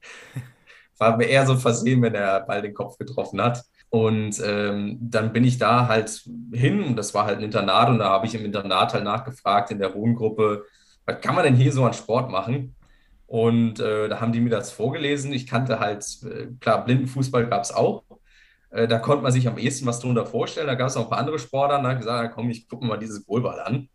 <laughs> war mir eher so versehen, wenn der Ball den Kopf getroffen hat. Und ähm, dann bin ich da halt hin und das war halt ein Internat und da habe ich im Internat halt nachgefragt in der Wohngruppe, was kann man denn hier so an Sport machen? Und äh, da haben die mir das vorgelesen. Ich kannte halt, äh, klar, Blindenfußball gab es auch. Äh, da konnte man sich am ehesten was drunter vorstellen. Da gab es auch ein paar andere Sportarten. Da habe ich gesagt, komm, ich gucke mir mal dieses Goalball an.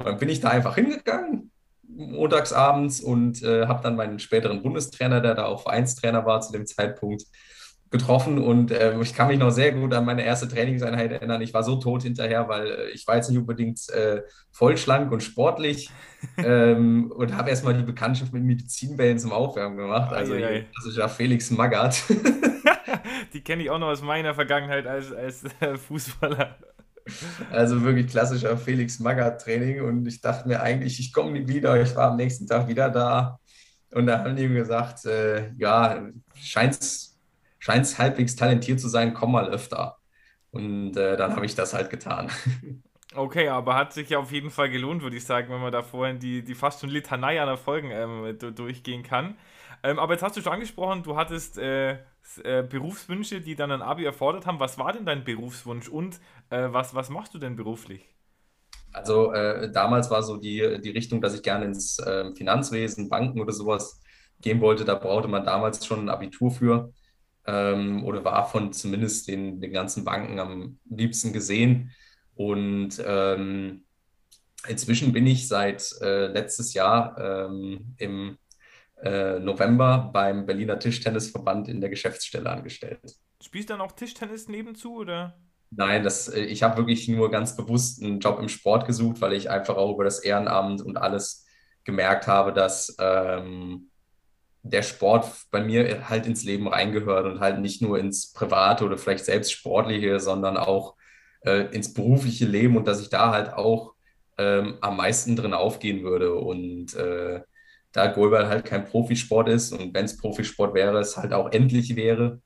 Und dann bin ich da einfach hingegangen, montagsabends, und äh, habe dann meinen späteren Bundestrainer, der da auch Vereinstrainer war zu dem Zeitpunkt, getroffen und äh, ich kann mich noch sehr gut an meine erste Trainingseinheit erinnern. Ich war so tot hinterher, weil äh, ich war jetzt nicht unbedingt äh, vollschlank und sportlich <laughs> ähm, und habe erstmal die Bekanntschaft mit Medizinbällen zum Aufwärmen gemacht. Also das ist ja Felix Magath. <laughs> die kenne ich auch noch aus meiner Vergangenheit als, als äh, Fußballer. Also wirklich klassischer Felix Magath-Training und ich dachte mir eigentlich, ich komme nie wieder. Ich war am nächsten Tag wieder da und da haben die ihm gesagt, äh, ja, scheint es halbwegs talentiert zu sein, komm mal öfter. Und äh, dann habe ich das halt getan. <laughs> Okay, aber hat sich ja auf jeden Fall gelohnt, würde ich sagen, wenn man da vorhin die, die fast schon Litanei an Erfolgen ähm, durchgehen kann. Ähm, aber jetzt hast du schon angesprochen, du hattest äh, äh, Berufswünsche, die dann ein Abi erfordert haben. Was war denn dein Berufswunsch und äh, was, was machst du denn beruflich? Also äh, damals war so die, die Richtung, dass ich gerne ins ähm, Finanzwesen, Banken oder sowas gehen wollte. Da brauchte man damals schon ein Abitur für ähm, oder war von zumindest den, den ganzen Banken am liebsten gesehen. Und ähm, inzwischen bin ich seit äh, letztes Jahr ähm, im äh, November beim Berliner Tischtennisverband in der Geschäftsstelle angestellt. Spielst du dann auch Tischtennis nebenzu oder? Nein, das, äh, ich habe wirklich nur ganz bewusst einen Job im Sport gesucht, weil ich einfach auch über das Ehrenamt und alles gemerkt habe, dass ähm, der Sport bei mir halt ins Leben reingehört und halt nicht nur ins Private oder vielleicht selbst Sportliche, sondern auch äh, ins berufliche Leben und dass ich da halt auch ähm, am meisten drin aufgehen würde. Und äh, da Goalball halt kein Profisport ist und wenn es Profisport wäre, es halt auch endlich wäre,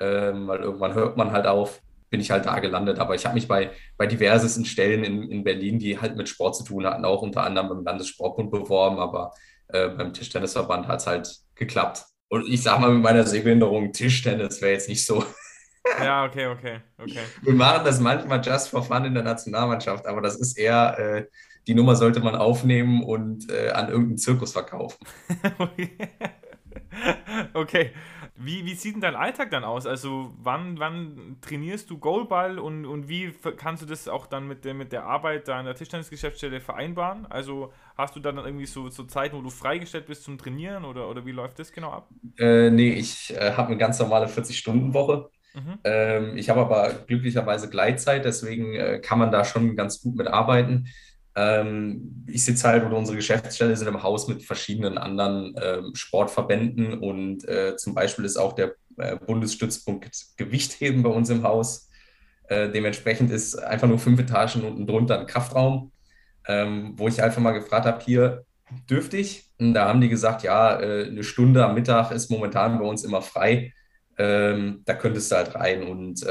ähm, weil irgendwann hört man halt auf, bin ich halt da gelandet. Aber ich habe mich bei, bei diversesten Stellen in, in Berlin, die halt mit Sport zu tun hatten, auch unter anderem beim Landessportbund beworben, aber äh, beim Tischtennisverband hat es halt geklappt. Und ich sag mal, mit meiner Sehbehinderung, Tischtennis wäre jetzt nicht so. <laughs> ja, okay, okay, okay. Wir machen das manchmal just for fun in der Nationalmannschaft, aber das ist eher, äh, die Nummer sollte man aufnehmen und äh, an irgendeinen Zirkus verkaufen. <laughs> okay. Wie, wie sieht denn dein Alltag dann aus? Also wann, wann trainierst du Goalball und, und wie kannst du das auch dann mit der, mit der Arbeit da in der Tischtennisgeschäftsstelle vereinbaren? Also hast du dann irgendwie so, so Zeiten, wo du freigestellt bist zum Trainieren oder, oder wie läuft das genau ab? Äh, nee, ich äh, habe eine ganz normale 40-Stunden-Woche. Mhm. Ähm, ich habe aber glücklicherweise Gleitzeit, deswegen äh, kann man da schon ganz gut mitarbeiten. Ähm, ich sitze halt oder unsere Geschäftsstelle sind im Haus mit verschiedenen anderen ähm, Sportverbänden und äh, zum Beispiel ist auch der äh, Bundesstützpunkt Gewichtheben bei uns im Haus. Äh, dementsprechend ist einfach nur fünf Etagen unten drunter ein Kraftraum, ähm, wo ich einfach mal gefragt habe, hier dürfte ich? Und da haben die gesagt, ja, eine Stunde am Mittag ist momentan bei uns immer frei. Da könntest du halt rein. Und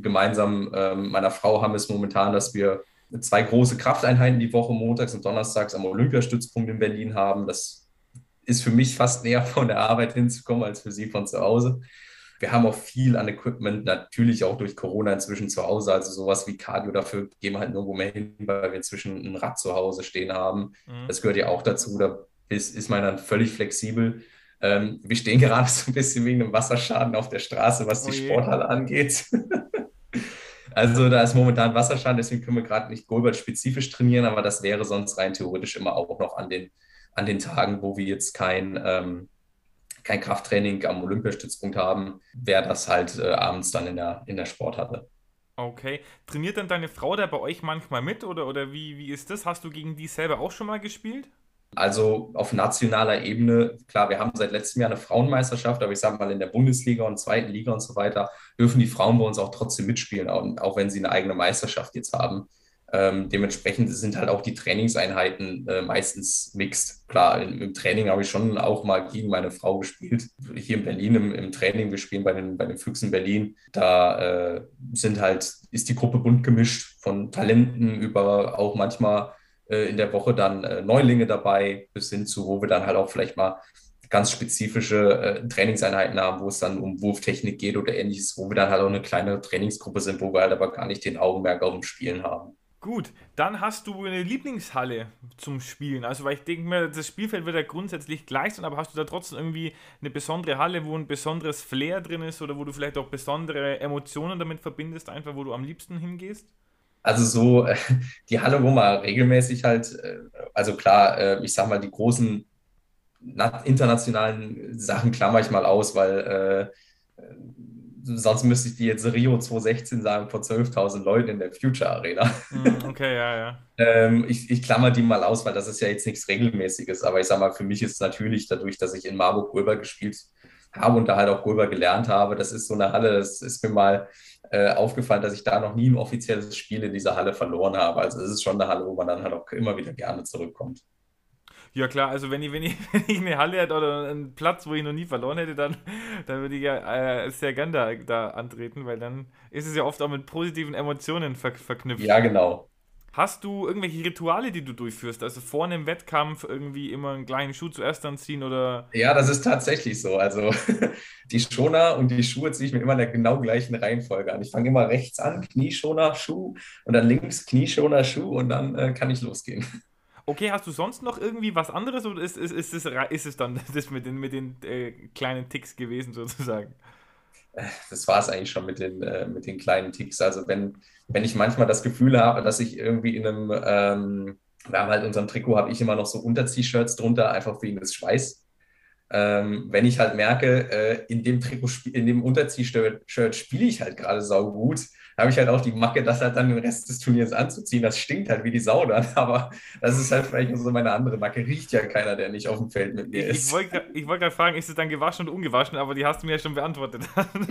gemeinsam ähm, meiner Frau haben wir es momentan, dass wir zwei große Krafteinheiten die Woche, montags und donnerstags am Olympiastützpunkt in Berlin haben. Das ist für mich fast näher von der Arbeit hinzukommen als für Sie von zu Hause. Wir haben auch viel an Equipment, natürlich auch durch Corona inzwischen zu Hause, also sowas wie Cardio, dafür gehen wir halt nirgendwo mehr hin, weil wir inzwischen ein Rad zu Hause stehen haben. Mhm. Das gehört ja auch dazu, da ist, ist man dann völlig flexibel. Ähm, wir stehen gerade so ein bisschen wegen einem Wasserschaden auf der Straße, was die oh Sporthalle angeht. <laughs> Also da ist momentan Wasserstand, deswegen können wir gerade nicht Goalball-spezifisch trainieren, aber das wäre sonst rein theoretisch immer auch noch an den, an den Tagen, wo wir jetzt kein, ähm, kein Krafttraining am Olympiastützpunkt haben, wäre das halt äh, abends dann in der, in der Sporthalle. Okay. Trainiert dann deine Frau da bei euch manchmal mit oder, oder wie, wie ist das? Hast du gegen die selber auch schon mal gespielt? Also auf nationaler Ebene, klar, wir haben seit letztem Jahr eine Frauenmeisterschaft, aber ich sage mal, in der Bundesliga und zweiten Liga und so weiter dürfen die Frauen bei uns auch trotzdem mitspielen, auch, wenn sie eine eigene Meisterschaft jetzt haben. Ähm, dementsprechend sind halt auch die Trainingseinheiten äh, meistens mixed. Klar, im, im Training habe ich schon auch mal gegen meine Frau gespielt. Hier in Berlin im, im Training, wir spielen bei den, bei den Füchsen Berlin. Da äh, sind halt, ist die Gruppe bunt gemischt von Talenten über auch manchmal in der Woche dann äh, Neulinge dabei, bis hin zu, wo wir dann halt auch vielleicht mal ganz spezifische äh, Trainingseinheiten haben, wo es dann um Wurftechnik geht oder ähnliches, wo wir dann halt auch eine kleine Trainingsgruppe sind, wo wir halt aber gar nicht den Augenmerk auf dem Spielen haben. Gut, dann hast du eine Lieblingshalle zum Spielen. Also, weil ich denke mir, das Spielfeld wird ja grundsätzlich gleich sein, aber hast du da trotzdem irgendwie eine besondere Halle, wo ein besonderes Flair drin ist oder wo du vielleicht auch besondere Emotionen damit verbindest, einfach wo du am liebsten hingehst? Also so die Halle, wo man regelmäßig halt, äh, also klar, äh, ich sag mal, die großen internationalen Sachen klammer ich mal aus, weil äh, sonst müsste ich die jetzt Rio 2016 sagen, vor 12.000 Leuten in der Future Arena. Hm, <laughs> okay, ja, ja. ähm, ich, ich klammer die mal aus, weil das ist ja jetzt nichts Regelmäßiges. Aber ich sag mal, für mich ist natürlich dadurch, dass ich in Marburg Gulber gespielt habe und da halt auch Gulber gelernt habe. Das ist so eine Halle, das ist mir mal äh, aufgefallen, dass ich da noch nie ein offizielles Spiel in dieser Halle verloren habe. Also es ist schon eine Halle, wo man dann halt auch immer wieder gerne zurückkommt. Ja klar, also wenn ich, wenn ich, <laughs> wenn ich eine Halle hätte oder einen Platz, wo ich noch nie verloren hätte, dann, dann würde ich ja äh, sehr gern da, da antreten, weil dann ist es ja oft auch mit positiven Emotionen ver verknüpft. Ja, genau. Hast du irgendwelche Rituale, die du durchführst? Also vor einem Wettkampf irgendwie immer einen kleinen Schuh zuerst anziehen oder? Ja, das ist tatsächlich so. Also <laughs> die Schoner und die Schuhe ziehe ich mir immer in der genau gleichen Reihenfolge an. Ich fange immer rechts an, Knieschoner, Schuh und dann links Knieschoner, Schuh und dann äh, kann ich losgehen. Okay, hast du sonst noch irgendwie was anderes oder ist, ist, ist, es, ist es dann <laughs> das mit den, mit den äh, kleinen Ticks gewesen sozusagen? Äh, das war es eigentlich schon mit den, äh, mit den kleinen Ticks. Also wenn, wenn ich manchmal das Gefühl habe, dass ich irgendwie in einem, ähm, wir haben halt unserem Trikot, habe ich immer noch so Unter-T-Shirts drunter, einfach wegen des Schweiß. Ähm, wenn ich halt merke, äh, in dem Trikot, in dem Unter-T-Shirt spiele ich halt gerade sau gut, habe ich halt auch die Macke, das halt dann den Rest des Turniers anzuziehen. Das stinkt halt wie die Sau dann, <laughs> aber das ist halt vielleicht so meine andere Macke. Riecht ja keiner, der nicht auf dem Feld mit mir ist. Ich wollte wollt gerade fragen, ist es dann gewaschen und ungewaschen, aber die hast du mir ja schon beantwortet.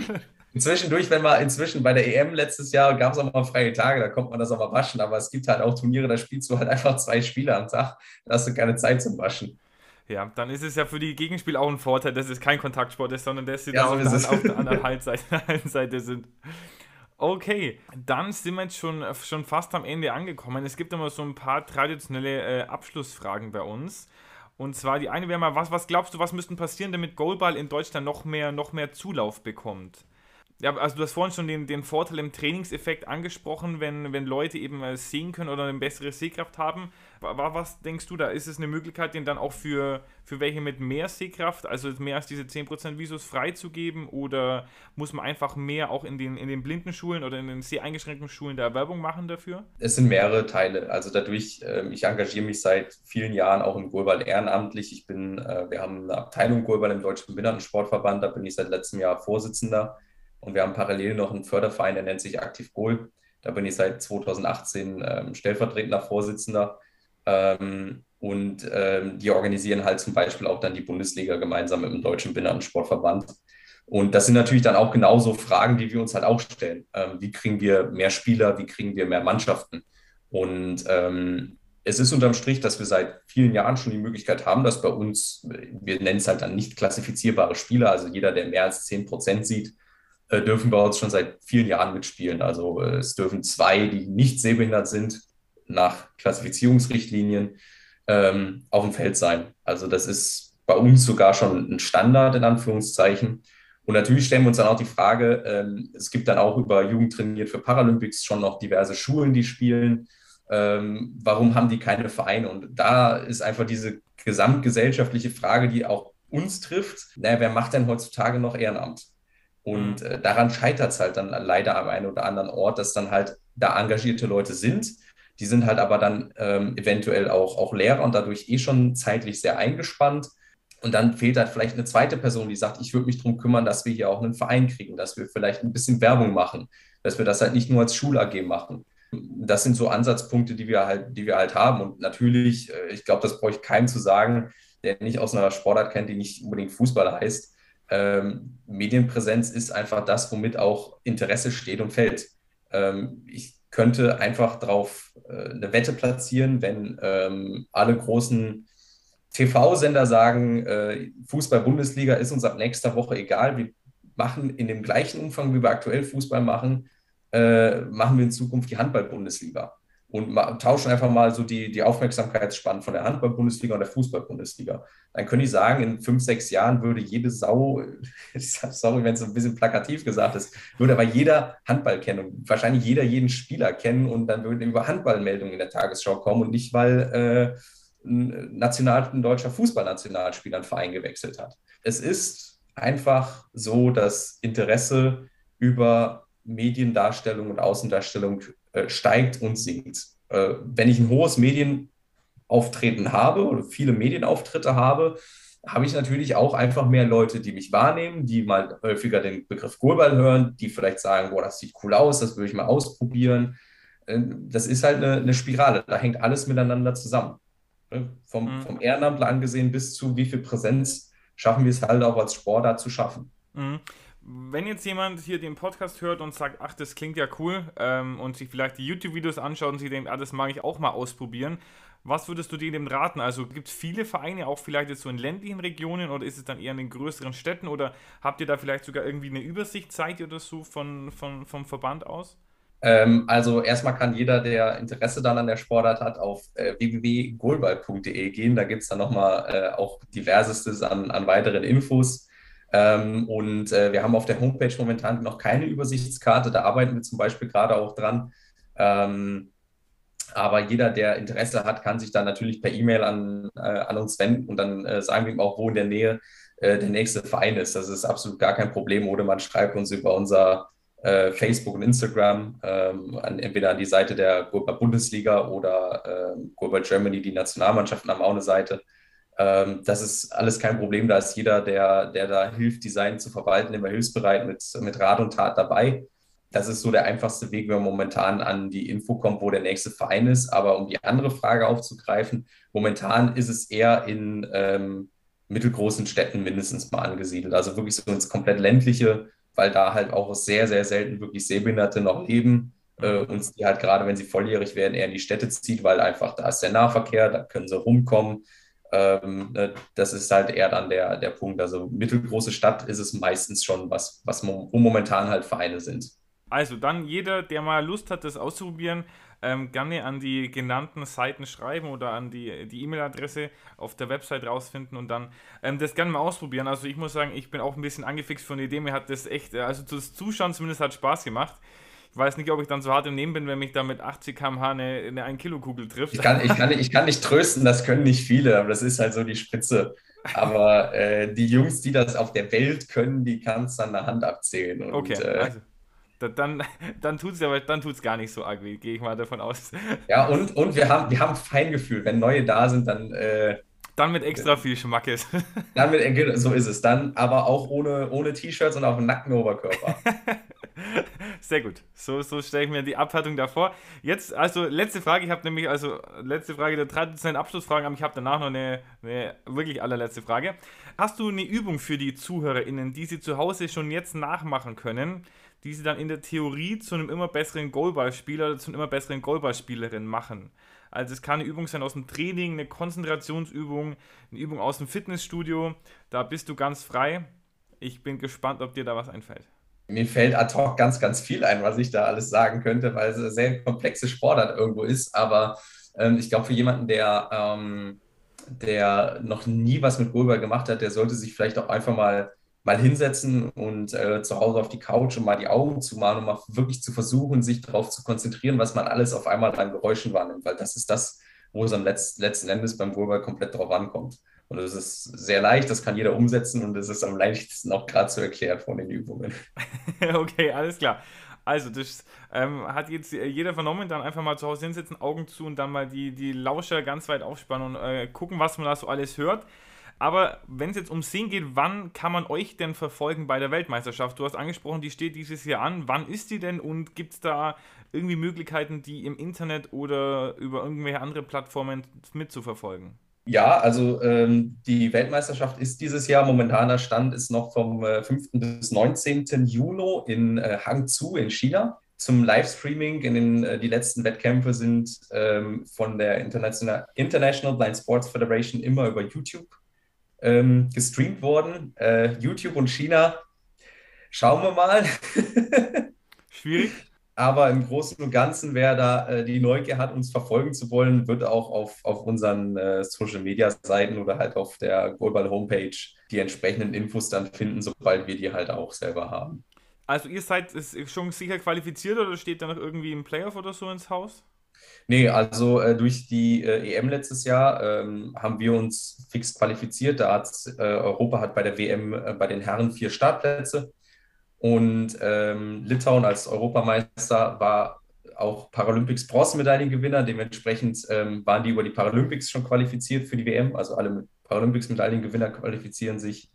<laughs> Zwischendurch, wenn man inzwischen bei der EM letztes Jahr gab es auch mal freie Tage, da kommt man das auch mal waschen, aber es gibt halt auch Turniere, da spielst du halt einfach zwei Spiele am Tag, da hast du keine Zeit zum Waschen. Ja, dann ist es ja für die Gegenspieler auch ein Vorteil, dass es kein Kontaktsport ist, sondern dass sie ja, dann auf der anderen <laughs> <laughs> Halbseite sind. Okay, dann sind wir jetzt schon, schon fast am Ende angekommen. Es gibt immer so ein paar traditionelle äh, Abschlussfragen bei uns. Und zwar die eine wäre mal, was, was glaubst du, was müsste passieren, damit Goalball in Deutschland noch mehr, noch mehr Zulauf bekommt? Ja, also du hast vorhin schon den, den Vorteil im Trainingseffekt angesprochen, wenn, wenn Leute eben sehen können oder eine bessere Sehkraft haben. Was denkst du da? Ist es eine Möglichkeit, den dann auch für, für welche mit mehr Sehkraft, also mehr als diese 10% Visus freizugeben? Oder muss man einfach mehr auch in den, in den blinden Schulen oder in den sehr eingeschränkten Schulen der Werbung machen dafür? Es sind mehrere Teile. Also dadurch, äh, ich engagiere mich seit vielen Jahren auch im Golball ehrenamtlich. Ich bin, äh, wir haben eine Abteilung Golball im Deutschen Behindertensportverband, da bin ich seit letztem Jahr Vorsitzender. Und wir haben parallel noch einen Förderverein, der nennt sich Aktiv Goal. Da bin ich seit 2018 ähm, stellvertretender Vorsitzender. Ähm, und ähm, die organisieren halt zum Beispiel auch dann die Bundesliga gemeinsam mit dem Deutschen Binnensportverband. Und das sind natürlich dann auch genauso Fragen, die wir uns halt auch stellen. Ähm, wie kriegen wir mehr Spieler? Wie kriegen wir mehr Mannschaften? Und ähm, es ist unterm Strich, dass wir seit vielen Jahren schon die Möglichkeit haben, dass bei uns, wir nennen es halt dann nicht klassifizierbare Spieler, also jeder, der mehr als 10 Prozent sieht, äh, dürfen bei uns schon seit vielen Jahren mitspielen. Also äh, es dürfen zwei, die nicht sehbehindert sind, nach Klassifizierungsrichtlinien ähm, auf dem Feld sein. Also das ist bei uns sogar schon ein Standard in Anführungszeichen. Und natürlich stellen wir uns dann auch die Frage, ähm, es gibt dann auch über Jugend trainiert für Paralympics schon noch diverse Schulen, die spielen. Ähm, warum haben die keine Vereine? Und da ist einfach diese gesamtgesellschaftliche Frage, die auch uns trifft. Naja, wer macht denn heutzutage noch Ehrenamt? Und mhm. äh, daran scheitert es halt dann leider am einen oder anderen Ort, dass dann halt da engagierte Leute sind. Die sind halt aber dann ähm, eventuell auch, auch Lehrer und dadurch eh schon zeitlich sehr eingespannt. Und dann fehlt halt vielleicht eine zweite Person, die sagt, ich würde mich darum kümmern, dass wir hier auch einen Verein kriegen, dass wir vielleicht ein bisschen Werbung machen, dass wir das halt nicht nur als Schul-AG machen. Das sind so Ansatzpunkte, die wir halt, die wir halt haben. Und natürlich, äh, ich glaube, das brauche ich keinem zu sagen, der nicht aus einer Sportart kennt, die nicht unbedingt Fußball heißt ähm, Medienpräsenz ist einfach das, womit auch Interesse steht und fällt. Ähm, ich könnte einfach drauf äh, eine Wette platzieren, wenn ähm, alle großen TV-Sender sagen, äh, Fußball-Bundesliga ist uns ab nächster Woche egal, wir machen in dem gleichen Umfang, wie wir aktuell Fußball machen, äh, machen wir in Zukunft die Handball-Bundesliga und tauschen einfach mal so die, die Aufmerksamkeitsspannen von der Handball-Bundesliga und der Fußball-Bundesliga. Dann können die sagen, in fünf, sechs Jahren würde jede Sau, <laughs> sorry, wenn es ein bisschen plakativ gesagt ist, würde aber jeder Handball kennen und wahrscheinlich jeder jeden Spieler kennen und dann würden über Handballmeldungen in der Tagesschau kommen und nicht, weil äh, ein, National, ein deutscher Fußballnationalspieler einen Verein gewechselt hat. Es ist einfach so, dass Interesse über Mediendarstellung und Außendarstellung äh, steigt und sinkt. Äh, wenn ich ein hohes Medienauftreten habe oder viele Medienauftritte habe, habe ich natürlich auch einfach mehr Leute, die mich wahrnehmen, die mal häufiger den Begriff Goalball hören, die vielleicht sagen, boah, das sieht cool aus, das würde ich mal ausprobieren. Äh, das ist halt eine, eine Spirale, da hängt alles miteinander zusammen. Vom, mhm. vom Ehrenamtler angesehen bis zu wie viel Präsenz schaffen wir es halt auch als Sportler zu schaffen. Mhm wenn jetzt jemand hier den Podcast hört und sagt, ach, das klingt ja cool ähm, und sich vielleicht die YouTube-Videos anschaut und sich denkt, ah, das mag ich auch mal ausprobieren, was würdest du dem raten? Also gibt es viele Vereine, auch vielleicht jetzt so in ländlichen Regionen oder ist es dann eher in den größeren Städten oder habt ihr da vielleicht sogar irgendwie eine Übersicht, seid ihr oder so von, von, vom Verband aus? Ähm, also erstmal kann jeder, der Interesse dann an der Sportart hat, auf äh, www.goalball.de gehen. Da gibt es dann nochmal äh, auch diversestes an, an weiteren Infos. Ähm, und äh, wir haben auf der Homepage momentan noch keine Übersichtskarte. Da arbeiten wir zum Beispiel gerade auch dran. Ähm, aber jeder, der Interesse hat, kann sich dann natürlich per E-Mail an, äh, an uns wenden und dann äh, sagen wir ihm auch, wo in der Nähe äh, der nächste Verein ist. Das ist absolut gar kein Problem. Oder man schreibt uns über unser äh, Facebook und Instagram, ähm, an, entweder an die Seite der Gurba Bundesliga oder äh, Gurba Germany, die Nationalmannschaften haben auch eine Seite. Ähm, das ist alles kein Problem. Da ist jeder, der, der da hilft, Design zu verwalten, immer hilfsbereit mit, mit Rat und Tat dabei. Das ist so der einfachste Weg, wenn man momentan an die Info kommt, wo der nächste Verein ist. Aber um die andere Frage aufzugreifen, momentan ist es eher in ähm, mittelgroßen Städten mindestens mal angesiedelt. Also wirklich so ins komplett ländliche, weil da halt auch sehr, sehr selten wirklich Sehbehinderte noch leben. Äh, uns die halt gerade, wenn sie volljährig werden, eher in die Städte zieht, weil einfach da ist der Nahverkehr, da können sie rumkommen. Ähm, ne, das ist halt eher dann der, der Punkt. Also mittelgroße Stadt ist es meistens schon was, was wo momentan halt Vereine sind. Also dann jeder, der mal Lust hat, das auszuprobieren, ähm, gerne an die genannten Seiten schreiben oder an die E-Mail-Adresse auf der Website rausfinden und dann ähm, das gerne mal ausprobieren. Also ich muss sagen, ich bin auch ein bisschen angefixt von der Idee. Mir hat das echt, äh, also das Zuschauen zumindest hat Spaß gemacht. Ich weiß nicht, ob ich dann so hart im Nehmen bin, wenn mich da mit 80 km/h eine, eine 1-Kilo-Kugel trifft. Ich kann, ich, kann, ich kann nicht trösten, das können nicht viele, aber das ist halt so die Spitze. Aber äh, die Jungs, die das auf der Welt können, die kannst du an der Hand abzählen. Und, okay, äh, also, dann, <laughs> dann tut es aber dann tut's gar nicht so arg weh, gehe ich mal davon aus. Ja, und, und wir haben, wir haben Feingefühl. Wenn neue da sind, dann. Äh, dann mit extra viel Schmackes. <laughs> Dann mit, so ist es. Dann aber auch ohne, ohne T-Shirts und auf dem nackten Oberkörper. <laughs> Sehr gut. So, so stelle ich mir die Abhaltung davor. Jetzt, also letzte Frage. Ich habe nämlich, also letzte Frage der traditionellen Abschlussfragen, aber ich habe danach noch eine, eine wirklich allerletzte Frage. Hast du eine Übung für die ZuhörerInnen, die sie zu Hause schon jetzt nachmachen können, die sie dann in der Theorie zu einem immer besseren Goalballspieler oder zu einer immer besseren Goalballspielerin machen? Also es kann eine Übung sein aus dem Training, eine Konzentrationsübung, eine Übung aus dem Fitnessstudio. Da bist du ganz frei. Ich bin gespannt, ob dir da was einfällt. Mir fällt ad hoc ganz, ganz viel ein, was ich da alles sagen könnte, weil es eine sehr komplexe Sportart irgendwo ist. Aber ähm, ich glaube, für jemanden, der, ähm, der noch nie was mit Goalball gemacht hat, der sollte sich vielleicht auch einfach mal, mal hinsetzen und äh, zu Hause auf die Couch und mal die Augen zu machen und mal wirklich zu versuchen, sich darauf zu konzentrieren, was man alles auf einmal an Geräuschen wahrnimmt. Weil das ist das, wo es am Letz letzten Endes beim Goalball komplett drauf ankommt. Und es ist sehr leicht, das kann jeder umsetzen und es ist am leichtesten auch gerade zu erklären von den Übungen. <laughs> okay, alles klar. Also, das ähm, hat jetzt jeder vernommen, dann einfach mal zu Hause hinsetzen, Augen zu und dann mal die, die Lauscher ganz weit aufspannen und äh, gucken, was man da so alles hört. Aber wenn es jetzt um Sehen geht, wann kann man euch denn verfolgen bei der Weltmeisterschaft? Du hast angesprochen, die steht dieses Jahr an. Wann ist die denn und gibt es da irgendwie Möglichkeiten, die im Internet oder über irgendwelche andere Plattformen mitzuverfolgen? Ja, also ähm, die Weltmeisterschaft ist dieses Jahr. Momentaner Stand ist noch vom äh, 5. bis 19. Juni in äh, Hangzhou in China. zum Livestreaming. In den, äh, die letzten Wettkämpfe sind ähm, von der International, International Blind Sports Federation immer über YouTube ähm, gestreamt worden. Äh, YouTube und China, schauen wir mal. <laughs> Schwierig. Aber im Großen und Ganzen, wer da äh, die Neugier hat, uns verfolgen zu wollen, wird auch auf, auf unseren äh, Social Media Seiten oder halt auf der Goalball Homepage die entsprechenden Infos dann finden, sobald wir die halt auch selber haben. Also ihr seid schon sicher qualifiziert oder steht da noch irgendwie ein Playoff oder so ins Haus? Nee, also äh, durch die äh, EM letztes Jahr ähm, haben wir uns fix qualifiziert. Da hat äh, Europa hat bei der WM äh, bei den Herren vier Startplätze und ähm, Litauen als Europameister war auch Paralympics Bronzemedaillengewinner. Dementsprechend ähm, waren die über die Paralympics schon qualifiziert für die WM. Also alle Paralympics Medaillengewinner qualifizieren sich.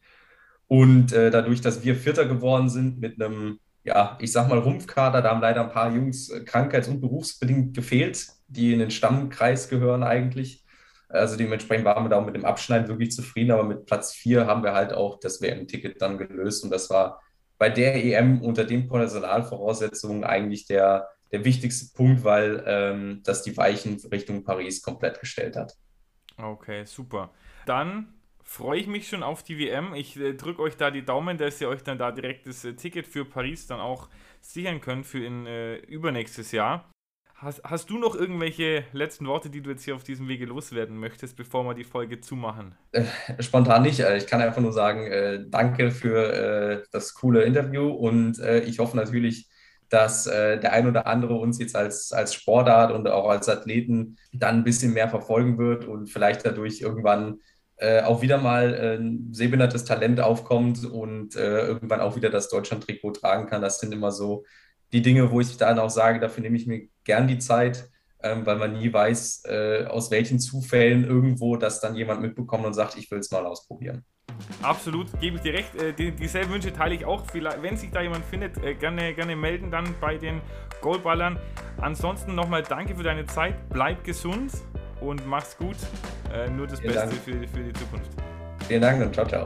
Und äh, dadurch, dass wir Vierter geworden sind mit einem, ja, ich sag mal Rumpfkader, da haben leider ein paar Jungs äh, krankheits- und berufsbedingt gefehlt, die in den Stammkreis gehören eigentlich. Also dementsprechend waren wir da auch mit dem Abschneiden wirklich zufrieden, aber mit Platz 4 haben wir halt auch das WM-Ticket dann gelöst und das war bei der EM unter den Personalvoraussetzungen eigentlich der, der wichtigste Punkt, weil ähm, das die Weichen Richtung Paris komplett gestellt hat. Okay, super. Dann freue ich mich schon auf die WM. Ich äh, drücke euch da die Daumen, dass ihr euch dann da direkt das äh, Ticket für Paris dann auch sichern könnt für in äh, übernächstes Jahr. Hast, hast du noch irgendwelche letzten Worte, die du jetzt hier auf diesem Wege loswerden möchtest, bevor wir die Folge zumachen? Äh, spontan nicht. Äh, ich kann einfach nur sagen, äh, danke für äh, das coole Interview und äh, ich hoffe natürlich, dass äh, der ein oder andere uns jetzt als, als Sportart und auch als Athleten dann ein bisschen mehr verfolgen wird und vielleicht dadurch irgendwann auch wieder mal ein sehbehindertes Talent aufkommt und irgendwann auch wieder das Deutschland-Trikot tragen kann. Das sind immer so die Dinge, wo ich dann auch sage, dafür nehme ich mir gern die Zeit, ähm, weil man nie weiß, äh, aus welchen Zufällen irgendwo das dann jemand mitbekommt und sagt, ich will es mal ausprobieren. Absolut, gebe ich dir recht. Äh, die, dieselben Wünsche teile ich auch. Vielleicht, wenn sich da jemand findet, äh, gerne, gerne melden dann bei den Goalballern. Ansonsten nochmal danke für deine Zeit. Bleib gesund und mach's gut. Äh, nur das Vielen Beste für, für die Zukunft. Vielen Dank und ciao, ciao.